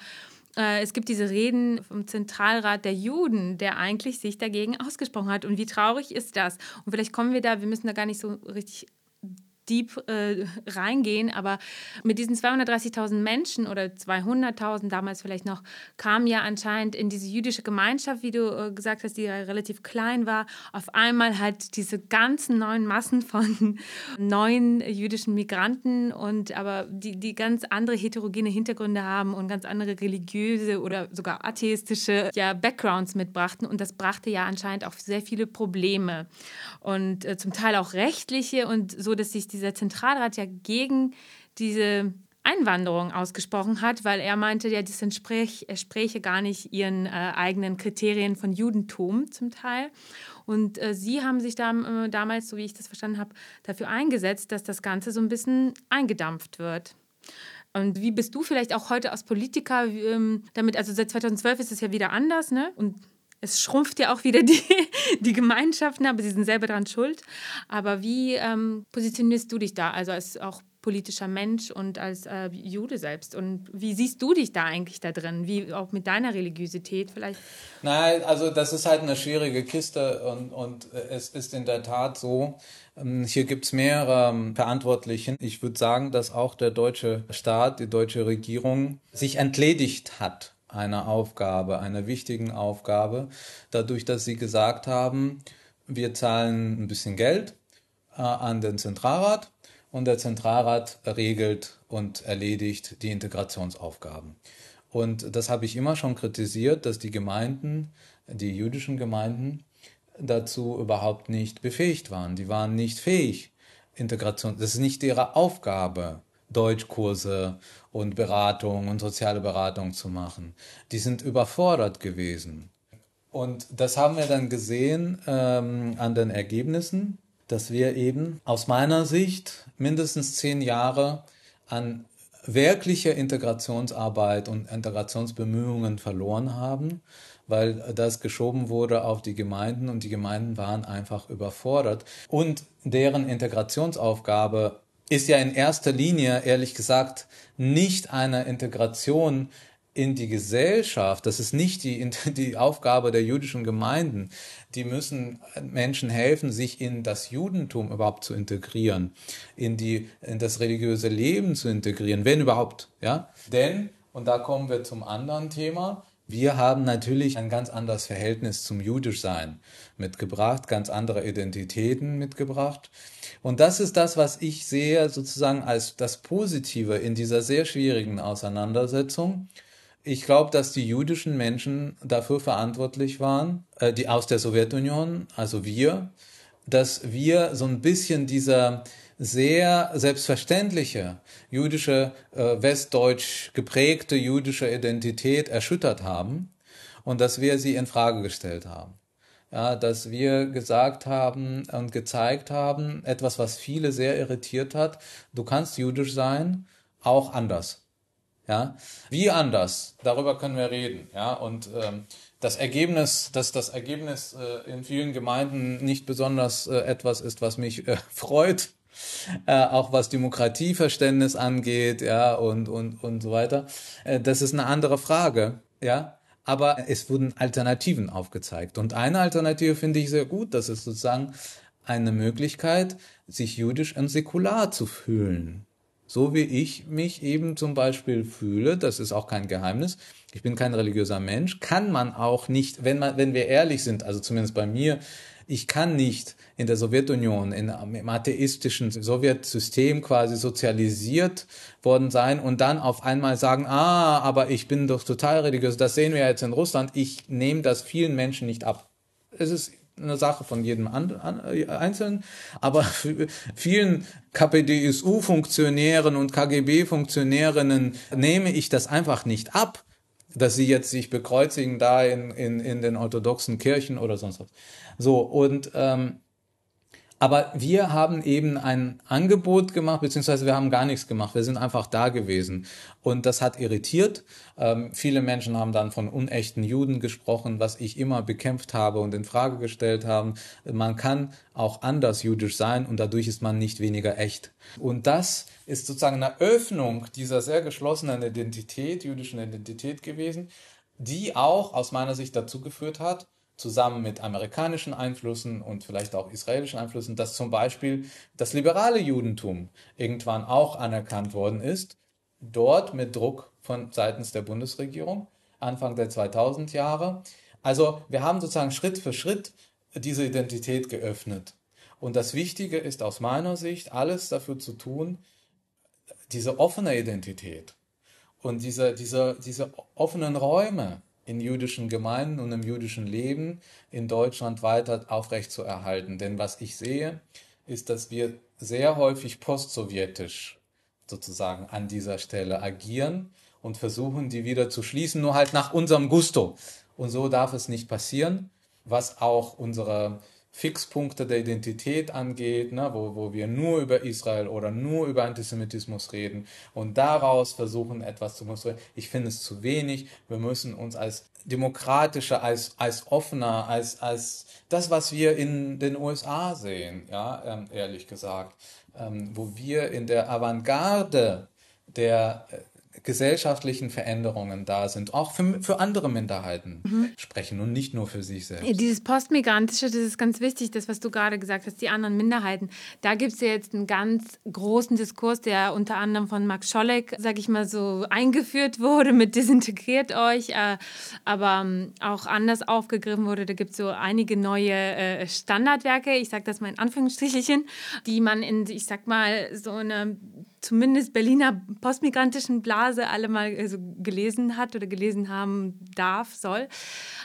äh, es gibt diese Reden vom Zentralrat der Juden, der eigentlich sich dagegen ausgesprochen hat. Und wie traurig ist das? Und vielleicht kommen wir da, wir müssen da gar nicht so richtig deep äh, reingehen, aber mit diesen 230.000 Menschen oder 200.000 damals vielleicht noch, kam ja anscheinend in diese jüdische Gemeinschaft, wie du äh, gesagt hast, die ja relativ klein war, auf einmal halt diese ganzen neuen Massen von neuen jüdischen Migranten und aber die, die ganz andere heterogene Hintergründe haben und ganz andere religiöse oder sogar atheistische ja, Backgrounds mitbrachten. Und das brachte ja anscheinend auch sehr viele Probleme und äh, zum Teil auch rechtliche und so, dass sich dieser Zentralrat ja gegen diese Einwanderung ausgesprochen hat, weil er meinte, ja, das entspräche gar nicht ihren äh, eigenen Kriterien von Judentum zum Teil. Und äh, sie haben sich da, äh, damals, so wie ich das verstanden habe, dafür eingesetzt, dass das Ganze so ein bisschen eingedampft wird. Und wie bist du vielleicht auch heute als Politiker ähm, damit, also seit 2012 ist es ja wieder anders, ne? Und es schrumpft ja auch wieder die, die Gemeinschaften, aber sie sind selber daran schuld. Aber wie ähm, positionierst du dich da, also als auch politischer Mensch und als äh, Jude selbst? Und wie siehst du dich da eigentlich da drin? Wie auch mit deiner Religiosität vielleicht? Nein, also das ist halt eine schwierige Kiste und, und es ist in der Tat so, ähm, hier gibt es mehrere ähm, Verantwortlichen. Ich würde sagen, dass auch der deutsche Staat, die deutsche Regierung sich entledigt hat einer Aufgabe, einer wichtigen Aufgabe, dadurch, dass sie gesagt haben, wir zahlen ein bisschen Geld äh, an den Zentralrat und der Zentralrat regelt und erledigt die Integrationsaufgaben. Und das habe ich immer schon kritisiert, dass die Gemeinden, die jüdischen Gemeinden, dazu überhaupt nicht befähigt waren. Die waren nicht fähig, Integration, das ist nicht ihre Aufgabe, Deutschkurse und Beratung und soziale Beratung zu machen. Die sind überfordert gewesen. Und das haben wir dann gesehen ähm, an den Ergebnissen, dass wir eben aus meiner Sicht mindestens zehn Jahre an wirklicher Integrationsarbeit und Integrationsbemühungen verloren haben, weil das geschoben wurde auf die Gemeinden und die Gemeinden waren einfach überfordert. Und deren Integrationsaufgabe ist ja in erster Linie, ehrlich gesagt, nicht eine Integration in die Gesellschaft. Das ist nicht die, die Aufgabe der jüdischen Gemeinden. Die müssen Menschen helfen, sich in das Judentum überhaupt zu integrieren, in die, in das religiöse Leben zu integrieren, wenn überhaupt, ja. Denn, und da kommen wir zum anderen Thema, wir haben natürlich ein ganz anderes Verhältnis zum Jüdischsein mitgebracht, ganz andere Identitäten mitgebracht. Und das ist das, was ich sehe sozusagen als das Positive in dieser sehr schwierigen Auseinandersetzung. Ich glaube, dass die jüdischen Menschen dafür verantwortlich waren, äh, die aus der Sowjetunion, also wir, dass wir so ein bisschen dieser sehr selbstverständliche jüdische, äh, westdeutsch geprägte jüdische Identität erschüttert haben und dass wir sie in Frage gestellt haben. Ja, dass wir gesagt haben und gezeigt haben, etwas, was viele sehr irritiert hat, du kannst jüdisch sein, auch anders. Ja, wie anders? Darüber können wir reden. Ja, und ähm, das Ergebnis, dass das Ergebnis äh, in vielen Gemeinden nicht besonders äh, etwas ist, was mich äh, freut, äh, auch was Demokratieverständnis angeht, ja, und, und, und so weiter. Äh, das ist eine andere Frage, ja. Aber es wurden Alternativen aufgezeigt. Und eine Alternative finde ich sehr gut. Das ist sozusagen eine Möglichkeit, sich jüdisch und säkular zu fühlen. So wie ich mich eben zum Beispiel fühle, das ist auch kein Geheimnis. Ich bin kein religiöser Mensch, kann man auch nicht, wenn man, wenn wir ehrlich sind, also zumindest bei mir, ich kann nicht in der Sowjetunion, in, im atheistischen Sowjetsystem quasi sozialisiert worden sein und dann auf einmal sagen, ah, aber ich bin doch total religiös. Das sehen wir jetzt in Russland. Ich nehme das vielen Menschen nicht ab. Es ist eine Sache von jedem Einzelnen, aber vielen KPDSU-Funktionären und KGB-Funktionärinnen nehme ich das einfach nicht ab, dass sie jetzt sich bekreuzigen da in, in, in den orthodoxen Kirchen oder sonst was. So, und ähm, aber wir haben eben ein Angebot gemacht, beziehungsweise wir haben gar nichts gemacht. Wir sind einfach da gewesen. Und das hat irritiert. Ähm, viele Menschen haben dann von unechten Juden gesprochen, was ich immer bekämpft habe und in Frage gestellt haben. Man kann auch anders jüdisch sein und dadurch ist man nicht weniger echt. Und das ist sozusagen eine Öffnung dieser sehr geschlossenen Identität, jüdischen Identität gewesen, die auch aus meiner Sicht dazu geführt hat, zusammen mit amerikanischen Einflüssen und vielleicht auch israelischen Einflüssen, dass zum Beispiel das liberale Judentum irgendwann auch anerkannt worden ist, dort mit Druck von seitens der Bundesregierung Anfang der 2000 Jahre. Also wir haben sozusagen Schritt für Schritt diese Identität geöffnet. Und das Wichtige ist aus meiner Sicht, alles dafür zu tun, diese offene Identität und diese, diese, diese offenen Räume, in jüdischen Gemeinden und im jüdischen Leben in Deutschland weiter aufrechtzuerhalten. Denn was ich sehe, ist, dass wir sehr häufig postsowjetisch sozusagen an dieser Stelle agieren und versuchen, die wieder zu schließen, nur halt nach unserem Gusto. Und so darf es nicht passieren, was auch unsere Fixpunkte der Identität angeht, ne, wo, wo wir nur über Israel oder nur über Antisemitismus reden und daraus versuchen, etwas zu konstruieren. Ich finde es zu wenig. Wir müssen uns als demokratischer, als, als offener, als, als das, was wir in den USA sehen, ja, ähm, ehrlich gesagt, ähm, wo wir in der Avantgarde der äh, gesellschaftlichen Veränderungen da sind, auch für, für andere Minderheiten mhm. sprechen und nicht nur für sich selbst. Dieses Postmigrantische, das ist ganz wichtig, das, was du gerade gesagt hast, die anderen Minderheiten. Da gibt es ja jetzt einen ganz großen Diskurs, der unter anderem von Max Scholleck, sag ich mal so, eingeführt wurde mit Desintegriert euch, äh, aber ähm, auch anders aufgegriffen wurde. Da gibt es so einige neue äh, Standardwerke, ich sage das mal in Anführungsstrichelchen, die man in, ich sag mal, so eine zumindest Berliner postmigrantischen Blase alle mal also gelesen hat oder gelesen haben darf, soll.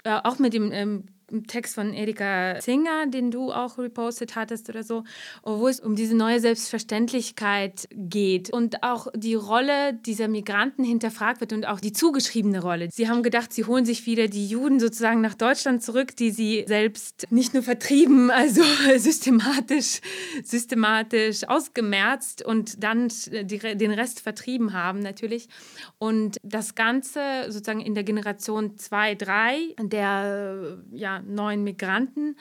Äh, auch mit dem ähm, Text von Erika Singer, den du auch repostet hattest oder so, wo es um diese neue Selbstverständlichkeit geht und auch die Rolle dieser Migranten hinterfragt wird und auch die zugeschriebene Rolle. Sie haben gedacht, sie holen sich wieder die Juden sozusagen nach Deutschland zurück, die sie selbst nicht nur vertrieben, also systematisch, systematisch ausgemerzt und dann den Rest vertrieben haben natürlich. Und das Ganze sozusagen in der Generation 2, 3 der ja, neuen Migranten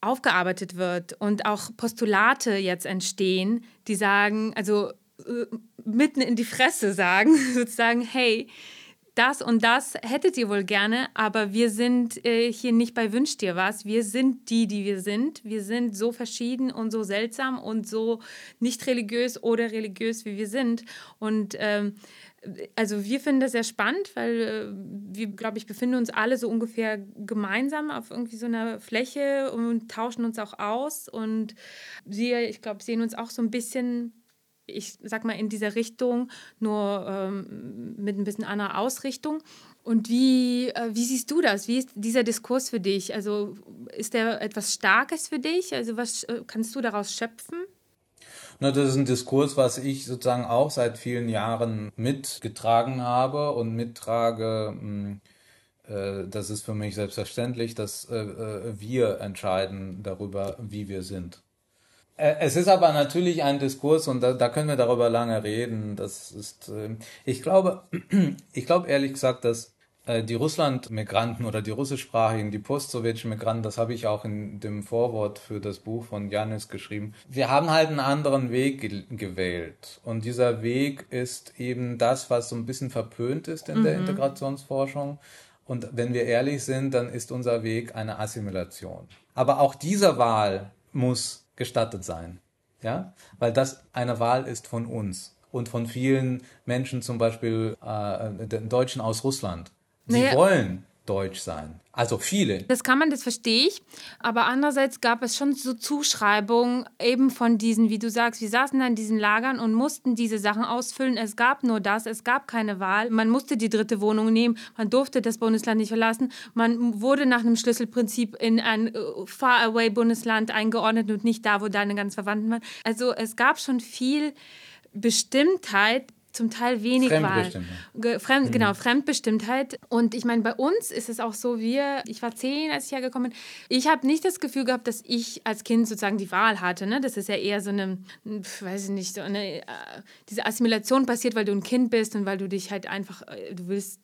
aufgearbeitet wird und auch Postulate jetzt entstehen, die sagen, also äh, mitten in die Fresse sagen, sozusagen, hey, das und das hättet ihr wohl gerne, aber wir sind äh, hier nicht bei Wünsch dir was. Wir sind die, die wir sind. Wir sind so verschieden und so seltsam und so nicht religiös oder religiös, wie wir sind. Und ähm, also wir finden das sehr spannend, weil äh, wir, glaube ich, befinden uns alle so ungefähr gemeinsam auf irgendwie so einer Fläche und tauschen uns auch aus. Und wir, ich glaube, sehen uns auch so ein bisschen ich sag mal, in dieser Richtung, nur ähm, mit ein bisschen anderer Ausrichtung. Und wie, äh, wie siehst du das? Wie ist dieser Diskurs für dich? Also ist der etwas Starkes für dich? Also was äh, kannst du daraus schöpfen? Das ist ein Diskurs, was ich sozusagen auch seit vielen Jahren mitgetragen habe und mittrage. Hm, äh, das ist für mich selbstverständlich, dass äh, äh, wir entscheiden darüber, wie wir sind. Es ist aber natürlich ein Diskurs und da, da können wir darüber lange reden. Das ist, ich glaube, ich glaube ehrlich gesagt, dass die Russland-Migranten oder die russischsprachigen, die post-sowjetischen Migranten, das habe ich auch in dem Vorwort für das Buch von Janis geschrieben. Wir haben halt einen anderen Weg ge gewählt. Und dieser Weg ist eben das, was so ein bisschen verpönt ist in mhm. der Integrationsforschung. Und wenn wir ehrlich sind, dann ist unser Weg eine Assimilation. Aber auch dieser Wahl muss gestattet sein. Ja, weil das eine Wahl ist von uns und von vielen Menschen, zum Beispiel äh, den Deutschen aus Russland. Sie naja. wollen deutsch sein. Also viele. Das kann man, das verstehe ich. Aber andererseits gab es schon so Zuschreibungen eben von diesen, wie du sagst, wir saßen da in diesen Lagern und mussten diese Sachen ausfüllen. Es gab nur das, es gab keine Wahl. Man musste die dritte Wohnung nehmen, man durfte das Bundesland nicht verlassen. Man wurde nach einem Schlüsselprinzip in ein äh, Far-Away-Bundesland eingeordnet und nicht da, wo deine ganzen Verwandten waren. Also es gab schon viel Bestimmtheit, zum Teil wenig Wahl. Fremd, mhm. Genau, Fremdbestimmtheit. Und ich meine, bei uns ist es auch so, wir, ich war zehn, als ich hergekommen bin, ich habe nicht das Gefühl gehabt, dass ich als Kind sozusagen die Wahl hatte. Ne? Das ist ja eher so eine, weiß ich nicht, so eine, äh, diese Assimilation passiert, weil du ein Kind bist und weil du dich halt einfach, äh, du willst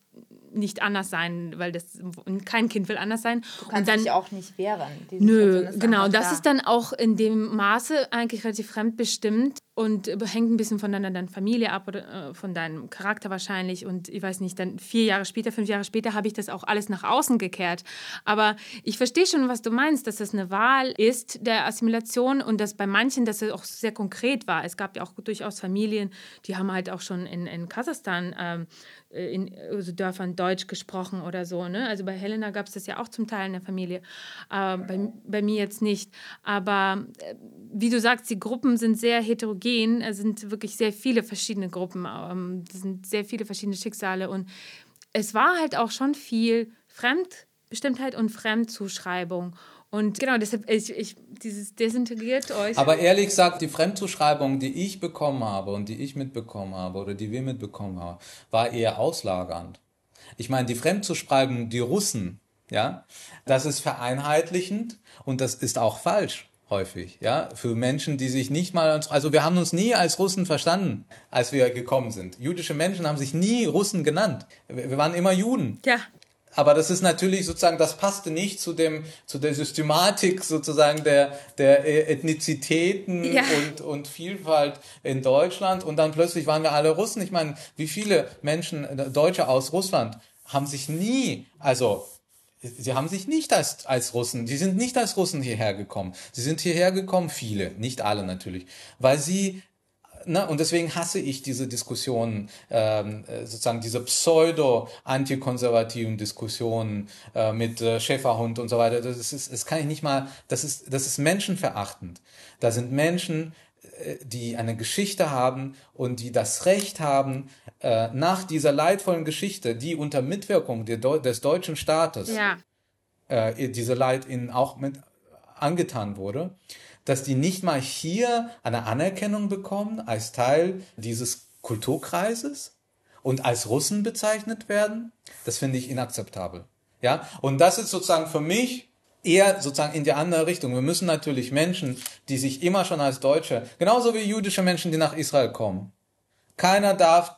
nicht anders sein, weil das kein Kind will anders sein. Du kannst und dann, dich auch nicht wehren. Nö, genau. Das da. ist dann auch in dem Maße eigentlich relativ fremdbestimmt und hängt ein bisschen von deiner, deiner Familie ab oder äh, von deinem Charakter wahrscheinlich. Und ich weiß nicht, dann vier Jahre später, fünf Jahre später habe ich das auch alles nach außen gekehrt. Aber ich verstehe schon, was du meinst, dass das eine Wahl ist der Assimilation und dass bei manchen das auch sehr konkret war. Es gab ja auch durchaus Familien, die haben halt auch schon in, in Kasachstan ähm, äh, in also Dörfern Deutsch gesprochen oder so. Ne? Also bei Helena gab es das ja auch zum Teil in der Familie, äh, bei, bei mir jetzt nicht. Aber äh, wie du sagst, die Gruppen sind sehr heterogen, es sind wirklich sehr viele verschiedene Gruppen, ähm, es sind sehr viele verschiedene Schicksale und es war halt auch schon viel Fremdbestimmtheit und Fremdzuschreibung. Und genau, deshalb, ich, ich, dieses desintegriert euch. Aber ehrlich gesagt, die Fremdzuschreibung, die ich bekommen habe und die ich mitbekommen habe oder die wir mitbekommen haben, war eher auslagernd. Ich meine, die Fremdzuschreibung, die Russen, ja, das ist vereinheitlichend und das ist auch falsch häufig, ja, für Menschen, die sich nicht mal, also wir haben uns nie als Russen verstanden, als wir gekommen sind. Jüdische Menschen haben sich nie Russen genannt. Wir waren immer Juden. Ja. Aber das ist natürlich sozusagen, das passte nicht zu dem, zu der Systematik sozusagen der, der Ethnizitäten ja. und, und Vielfalt in Deutschland. Und dann plötzlich waren wir alle Russen. Ich meine, wie viele Menschen, Deutsche aus Russland, haben sich nie, also Sie haben sich nicht als, als Russen, sie sind nicht als Russen hierher gekommen. Sie sind hierher gekommen, viele, nicht alle natürlich, weil sie ne, und deswegen hasse ich diese Diskussionen, ähm, äh, sozusagen diese pseudo-antikonservativen Diskussionen äh, mit äh, Schäferhund und so weiter. Das ist, das kann ich nicht mal, das ist, das ist menschenverachtend. Da sind Menschen, äh, die eine Geschichte haben und die das Recht haben, äh, nach dieser leidvollen Geschichte, die unter Mitwirkung des deutschen Staates ja äh, diese Leid ihnen auch mit angetan wurde, dass die nicht mal hier eine Anerkennung bekommen als Teil dieses Kulturkreises und als Russen bezeichnet werden, das finde ich inakzeptabel. Ja, und das ist sozusagen für mich eher sozusagen in die andere Richtung. Wir müssen natürlich Menschen, die sich immer schon als Deutsche, genauso wie jüdische Menschen, die nach Israel kommen, keiner darf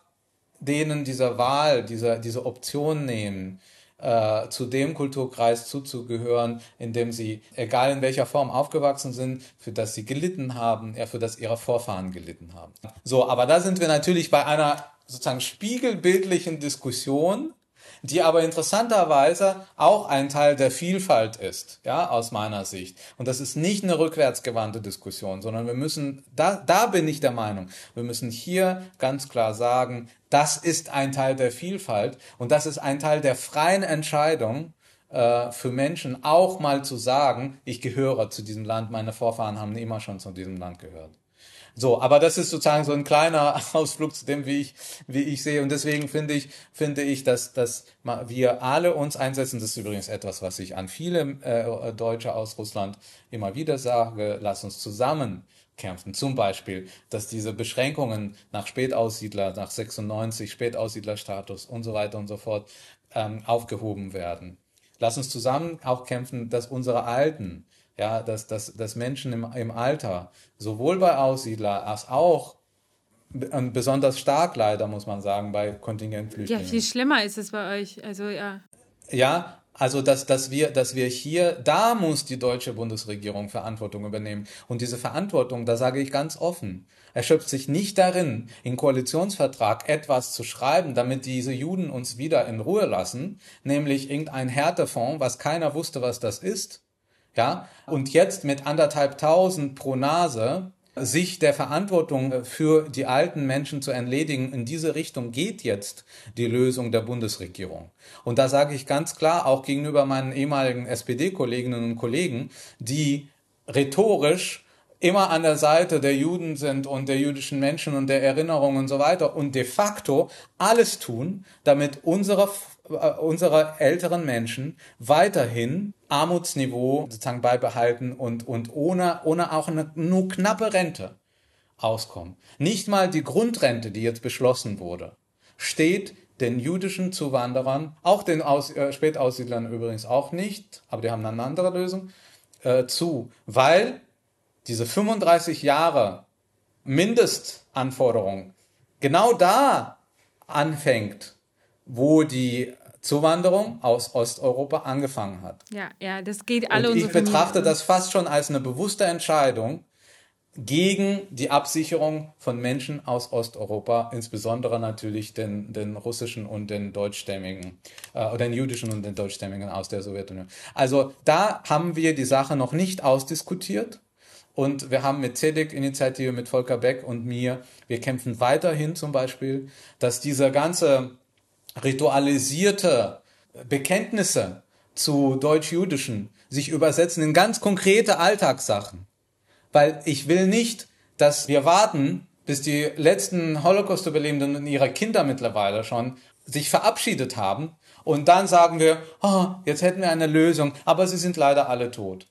denen dieser Wahl, dieser, diese Option nehmen, äh, zu dem Kulturkreis zuzugehören, in dem sie, egal in welcher Form aufgewachsen sind, für das sie gelitten haben, ja, für das ihre Vorfahren gelitten haben. So, aber da sind wir natürlich bei einer sozusagen spiegelbildlichen Diskussion, die aber interessanterweise auch ein Teil der Vielfalt ist, ja, aus meiner Sicht. Und das ist nicht eine rückwärtsgewandte Diskussion, sondern wir müssen, da, da bin ich der Meinung, wir müssen hier ganz klar sagen, das ist ein Teil der Vielfalt und das ist ein Teil der freien Entscheidung, äh, für Menschen auch mal zu sagen, ich gehöre zu diesem Land, meine Vorfahren haben immer schon zu diesem Land gehört. So, aber das ist sozusagen so ein kleiner Ausflug zu dem, wie ich, wie ich sehe. Und deswegen finde ich, finde ich, dass, dass wir alle uns einsetzen. Das ist übrigens etwas, was ich an viele äh, Deutsche aus Russland immer wieder sage. Lass uns zusammen kämpfen. Zum Beispiel, dass diese Beschränkungen nach Spätaussiedler, nach 96, Spätaussiedlerstatus und so weiter und so fort ähm, aufgehoben werden. Lass uns zusammen auch kämpfen, dass unsere Alten ja, dass, dass, dass Menschen im, im Alter, sowohl bei Aussiedler als auch besonders stark leider, muss man sagen, bei Kontingentflüchtlingen. Ja, viel schlimmer ist es bei euch. Also ja. Ja, also dass, dass, wir, dass wir hier, da muss die deutsche Bundesregierung Verantwortung übernehmen. Und diese Verantwortung, da sage ich ganz offen, erschöpft sich nicht darin, im Koalitionsvertrag etwas zu schreiben, damit diese Juden uns wieder in Ruhe lassen, nämlich irgendein Härtefonds, was keiner wusste, was das ist, ja, und jetzt mit anderthalb tausend pro Nase sich der Verantwortung für die alten Menschen zu entledigen, in diese Richtung geht jetzt die Lösung der Bundesregierung. Und da sage ich ganz klar, auch gegenüber meinen ehemaligen SPD-Kolleginnen und Kollegen, die rhetorisch immer an der Seite der Juden sind und der jüdischen Menschen und der Erinnerung und so weiter und de facto alles tun, damit unsere äh, unsere älteren Menschen weiterhin Armutsniveau sozusagen beibehalten und, und ohne, ohne auch eine nur knappe Rente auskommen. Nicht mal die Grundrente, die jetzt beschlossen wurde, steht den jüdischen Zuwanderern, auch den Aus, äh, Spätaussiedlern übrigens auch nicht, aber die haben eine andere Lösung, äh, zu, weil diese 35 Jahre Mindestanforderung genau da anfängt, wo die Zuwanderung aus Osteuropa angefangen hat. Ja, ja, das geht alle Und ich betrachte das fast schon als eine bewusste Entscheidung gegen die Absicherung von Menschen aus Osteuropa, insbesondere natürlich den, den russischen und den deutschstämmigen, äh, den jüdischen und den deutschstämmigen aus der Sowjetunion. Also da haben wir die Sache noch nicht ausdiskutiert. Und wir haben mit CEDIC-Initiative, mit Volker Beck und mir, wir kämpfen weiterhin zum Beispiel, dass dieser ganze ritualisierte Bekenntnisse zu deutsch-jüdischen sich übersetzen in ganz konkrete Alltagssachen. Weil ich will nicht, dass wir warten, bis die letzten Holocaust-Überlebenden und ihre Kinder mittlerweile schon sich verabschiedet haben und dann sagen wir, oh, jetzt hätten wir eine Lösung, aber sie sind leider alle tot.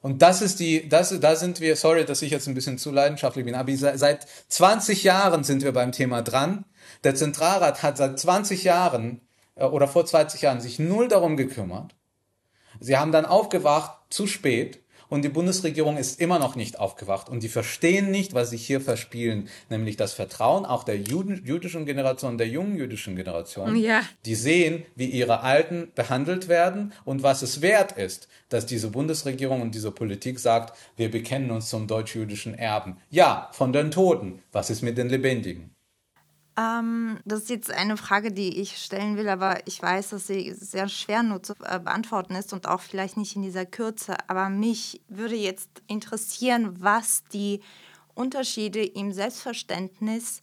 Und das ist die, das, da sind wir, sorry, dass ich jetzt ein bisschen zu leidenschaftlich bin, aber seit 20 Jahren sind wir beim Thema dran. Der Zentralrat hat seit 20 Jahren äh, oder vor 20 Jahren sich null darum gekümmert. Sie haben dann aufgewacht, zu spät, und die Bundesregierung ist immer noch nicht aufgewacht und die verstehen nicht, was sie hier verspielen, nämlich das Vertrauen auch der Juden, jüdischen Generation, der jungen jüdischen Generation. Ja. Die sehen, wie ihre Alten behandelt werden und was es wert ist, dass diese Bundesregierung und diese Politik sagt, wir bekennen uns zum deutsch-jüdischen Erben. Ja, von den Toten. Was ist mit den Lebendigen? Ähm, das ist jetzt eine Frage, die ich stellen will, aber ich weiß, dass sie sehr schwer nur zu äh, beantworten ist und auch vielleicht nicht in dieser Kürze. Aber mich würde jetzt interessieren, was die Unterschiede im Selbstverständnis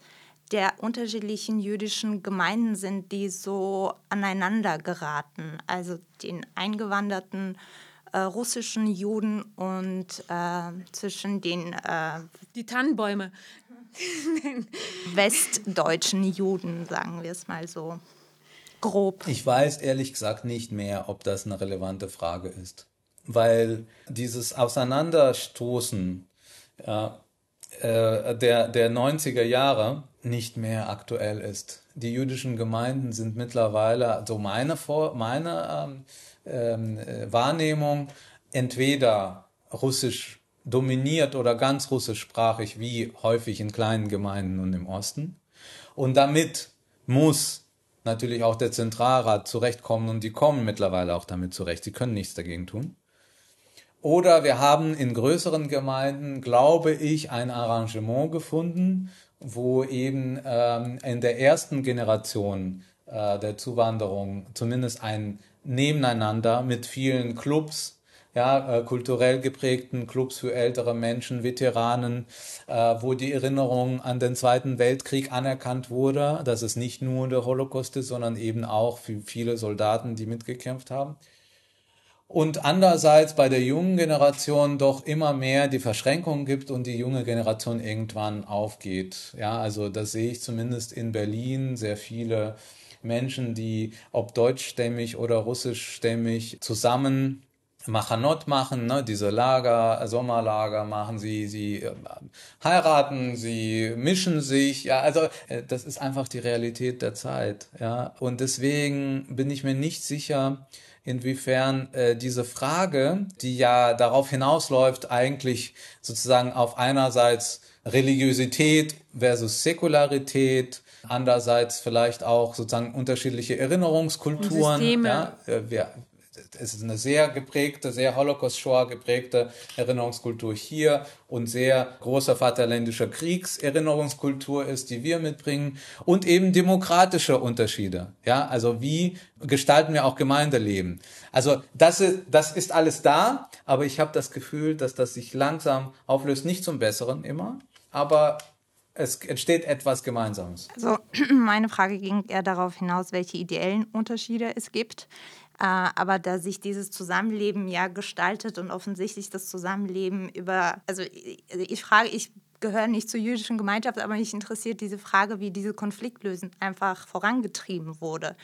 der unterschiedlichen jüdischen Gemeinden sind, die so aneinander geraten. Also den eingewanderten äh, russischen Juden und äh, zwischen den... Äh, die Tannenbäume. westdeutschen Juden, sagen wir es mal so. grob? Ich weiß ehrlich gesagt nicht mehr, ob das eine relevante Frage ist. Weil dieses Auseinanderstoßen ja, äh, der, der 90er Jahre nicht mehr aktuell ist. Die jüdischen Gemeinden sind mittlerweile, so also meine, Vor meine ähm, ähm, Wahrnehmung, entweder russisch dominiert oder ganz russischsprachig, wie häufig in kleinen Gemeinden und im Osten. Und damit muss natürlich auch der Zentralrat zurechtkommen und die kommen mittlerweile auch damit zurecht. Sie können nichts dagegen tun. Oder wir haben in größeren Gemeinden, glaube ich, ein Arrangement gefunden, wo eben ähm, in der ersten Generation äh, der Zuwanderung zumindest ein Nebeneinander mit vielen Clubs ja, äh, kulturell geprägten Clubs für ältere Menschen, Veteranen, äh, wo die Erinnerung an den Zweiten Weltkrieg anerkannt wurde, dass es nicht nur der Holocaust ist, sondern eben auch für viele Soldaten, die mitgekämpft haben. Und andererseits bei der jungen Generation doch immer mehr die Verschränkungen gibt und die junge Generation irgendwann aufgeht. Ja, also das sehe ich zumindest in Berlin sehr viele Menschen, die ob deutschstämmig oder russischstämmig zusammen Machanot machen, ne, diese Lager, Sommerlager machen sie, sie äh, heiraten, sie mischen sich, ja, also äh, das ist einfach die Realität der Zeit, ja, und deswegen bin ich mir nicht sicher, inwiefern äh, diese Frage, die ja darauf hinausläuft, eigentlich sozusagen auf einerseits Religiosität versus Säkularität, andererseits vielleicht auch sozusagen unterschiedliche Erinnerungskulturen. Ja, äh, wir, es ist eine sehr geprägte, sehr Holocaust-Shoah geprägte Erinnerungskultur hier und sehr großer Vaterländischer Kriegserinnerungskultur ist, die wir mitbringen und eben demokratische Unterschiede. Ja, also wie gestalten wir auch Gemeindeleben? Also das ist, das ist alles da, aber ich habe das Gefühl, dass das sich langsam auflöst, nicht zum Besseren immer, aber es entsteht etwas Gemeinsames. Also meine Frage ging eher darauf hinaus, welche ideellen Unterschiede es gibt. Äh, aber da sich dieses Zusammenleben ja gestaltet und offensichtlich das Zusammenleben über, also ich, ich frage, ich gehöre nicht zur jüdischen Gemeinschaft, aber mich interessiert diese Frage, wie diese Konfliktlösung einfach vorangetrieben wurde.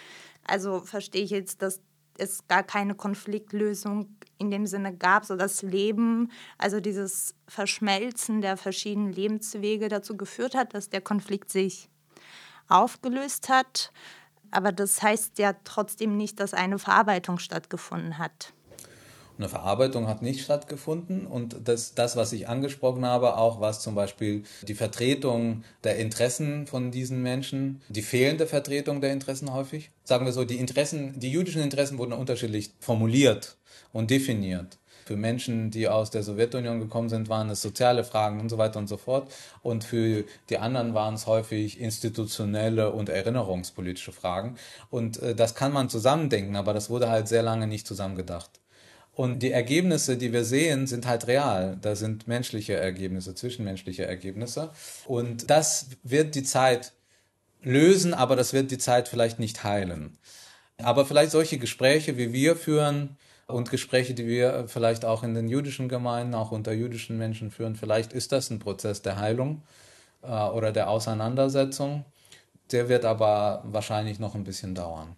Also verstehe ich jetzt, dass es gar keine Konfliktlösung in dem Sinne gab, so das Leben, also dieses Verschmelzen der verschiedenen Lebenswege dazu geführt hat, dass der Konflikt sich aufgelöst hat aber das heißt ja trotzdem nicht, dass eine Verarbeitung stattgefunden hat. Eine Verarbeitung hat nicht stattgefunden und das, das, was ich angesprochen habe, auch was zum Beispiel die Vertretung der Interessen von diesen Menschen, die fehlende Vertretung der Interessen häufig, sagen wir so, die Interessen, die jüdischen Interessen wurden unterschiedlich formuliert und definiert. Für Menschen, die aus der Sowjetunion gekommen sind, waren es soziale Fragen und so weiter und so fort. Und für die anderen waren es häufig institutionelle und erinnerungspolitische Fragen. Und äh, das kann man zusammendenken, aber das wurde halt sehr lange nicht zusammengedacht. Und die Ergebnisse, die wir sehen, sind halt real. Da sind menschliche Ergebnisse, zwischenmenschliche Ergebnisse. Und das wird die Zeit lösen, aber das wird die Zeit vielleicht nicht heilen. Aber vielleicht solche Gespräche, wie wir führen, und Gespräche, die wir vielleicht auch in den jüdischen Gemeinden, auch unter jüdischen Menschen führen. Vielleicht ist das ein Prozess der Heilung äh, oder der Auseinandersetzung. Der wird aber wahrscheinlich noch ein bisschen dauern.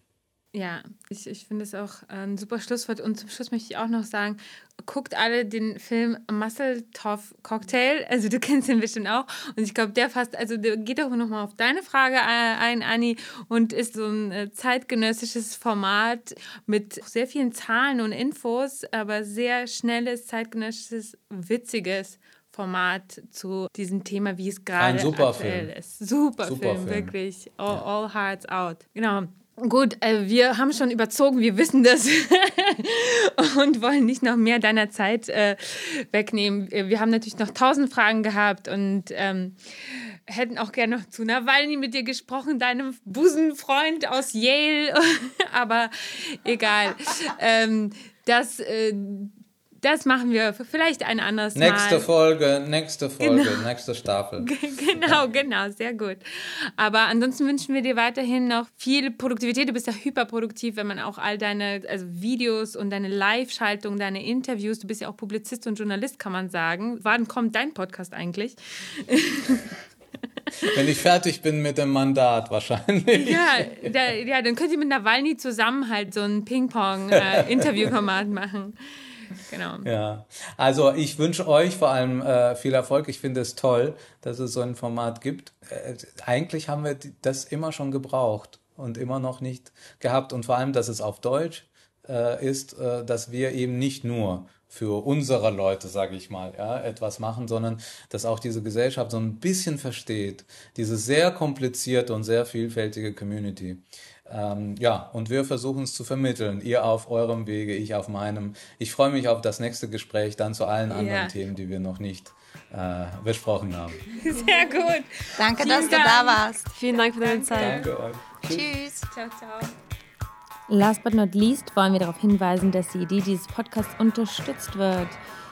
Ja, ich, ich finde es auch ein super Schlusswort. Und zum Schluss möchte ich auch noch sagen, guckt alle den Film Muscle Tough Cocktail. Also du kennst ihn bestimmt auch. Und ich glaube, der fasst, also der geht auch nochmal auf deine Frage ein, Anni, und ist so ein äh, zeitgenössisches Format mit sehr vielen Zahlen und Infos, aber sehr schnelles, zeitgenössisches, witziges Format zu diesem Thema, wie es gerade aktuell Film. ist. Super, super Film, Film, wirklich. All, ja. all Hearts Out. Genau. Gut, äh, wir haben schon überzogen, wir wissen das und wollen nicht noch mehr deiner Zeit äh, wegnehmen. Wir haben natürlich noch tausend Fragen gehabt und ähm, hätten auch gerne noch zu Nawalny mit dir gesprochen, deinem Busenfreund aus Yale, aber egal. Ähm, das, äh, das machen wir vielleicht ein anderes Mal. Nächste Folge, nächste Folge, genau. nächste Staffel. genau, genau, sehr gut. Aber ansonsten wünschen wir dir weiterhin noch viel Produktivität. Du bist ja hyperproduktiv, wenn man auch all deine also Videos und deine Live-Schaltung, deine Interviews, du bist ja auch Publizist und Journalist, kann man sagen. Wann kommt dein Podcast eigentlich? Wenn ich fertig bin mit dem Mandat wahrscheinlich. Ja, da, ja dann könnt ihr mit Nawalny zusammen halt so ein Ping-Pong-Interviewformat äh, machen. Genau. Ja, also ich wünsche euch vor allem äh, viel Erfolg. Ich finde es toll, dass es so ein Format gibt. Äh, eigentlich haben wir das immer schon gebraucht und immer noch nicht gehabt. Und vor allem, dass es auf Deutsch äh, ist, äh, dass wir eben nicht nur für unsere Leute, sage ich mal, ja, etwas machen, sondern dass auch diese Gesellschaft so ein bisschen versteht, diese sehr komplizierte und sehr vielfältige Community. Ähm, ja, und wir versuchen es zu vermitteln. Ihr auf eurem Wege, ich auf meinem. Ich freue mich auf das nächste Gespräch dann zu allen anderen ja. Themen, die wir noch nicht äh, besprochen haben. Sehr gut. Danke, Vielen dass Dank. du da warst. Vielen Dank für deine Zeit. Danke euch. Tschüss. Ciao, ciao. Last but not least wollen wir darauf hinweisen, dass die Idee dieses Podcasts unterstützt wird.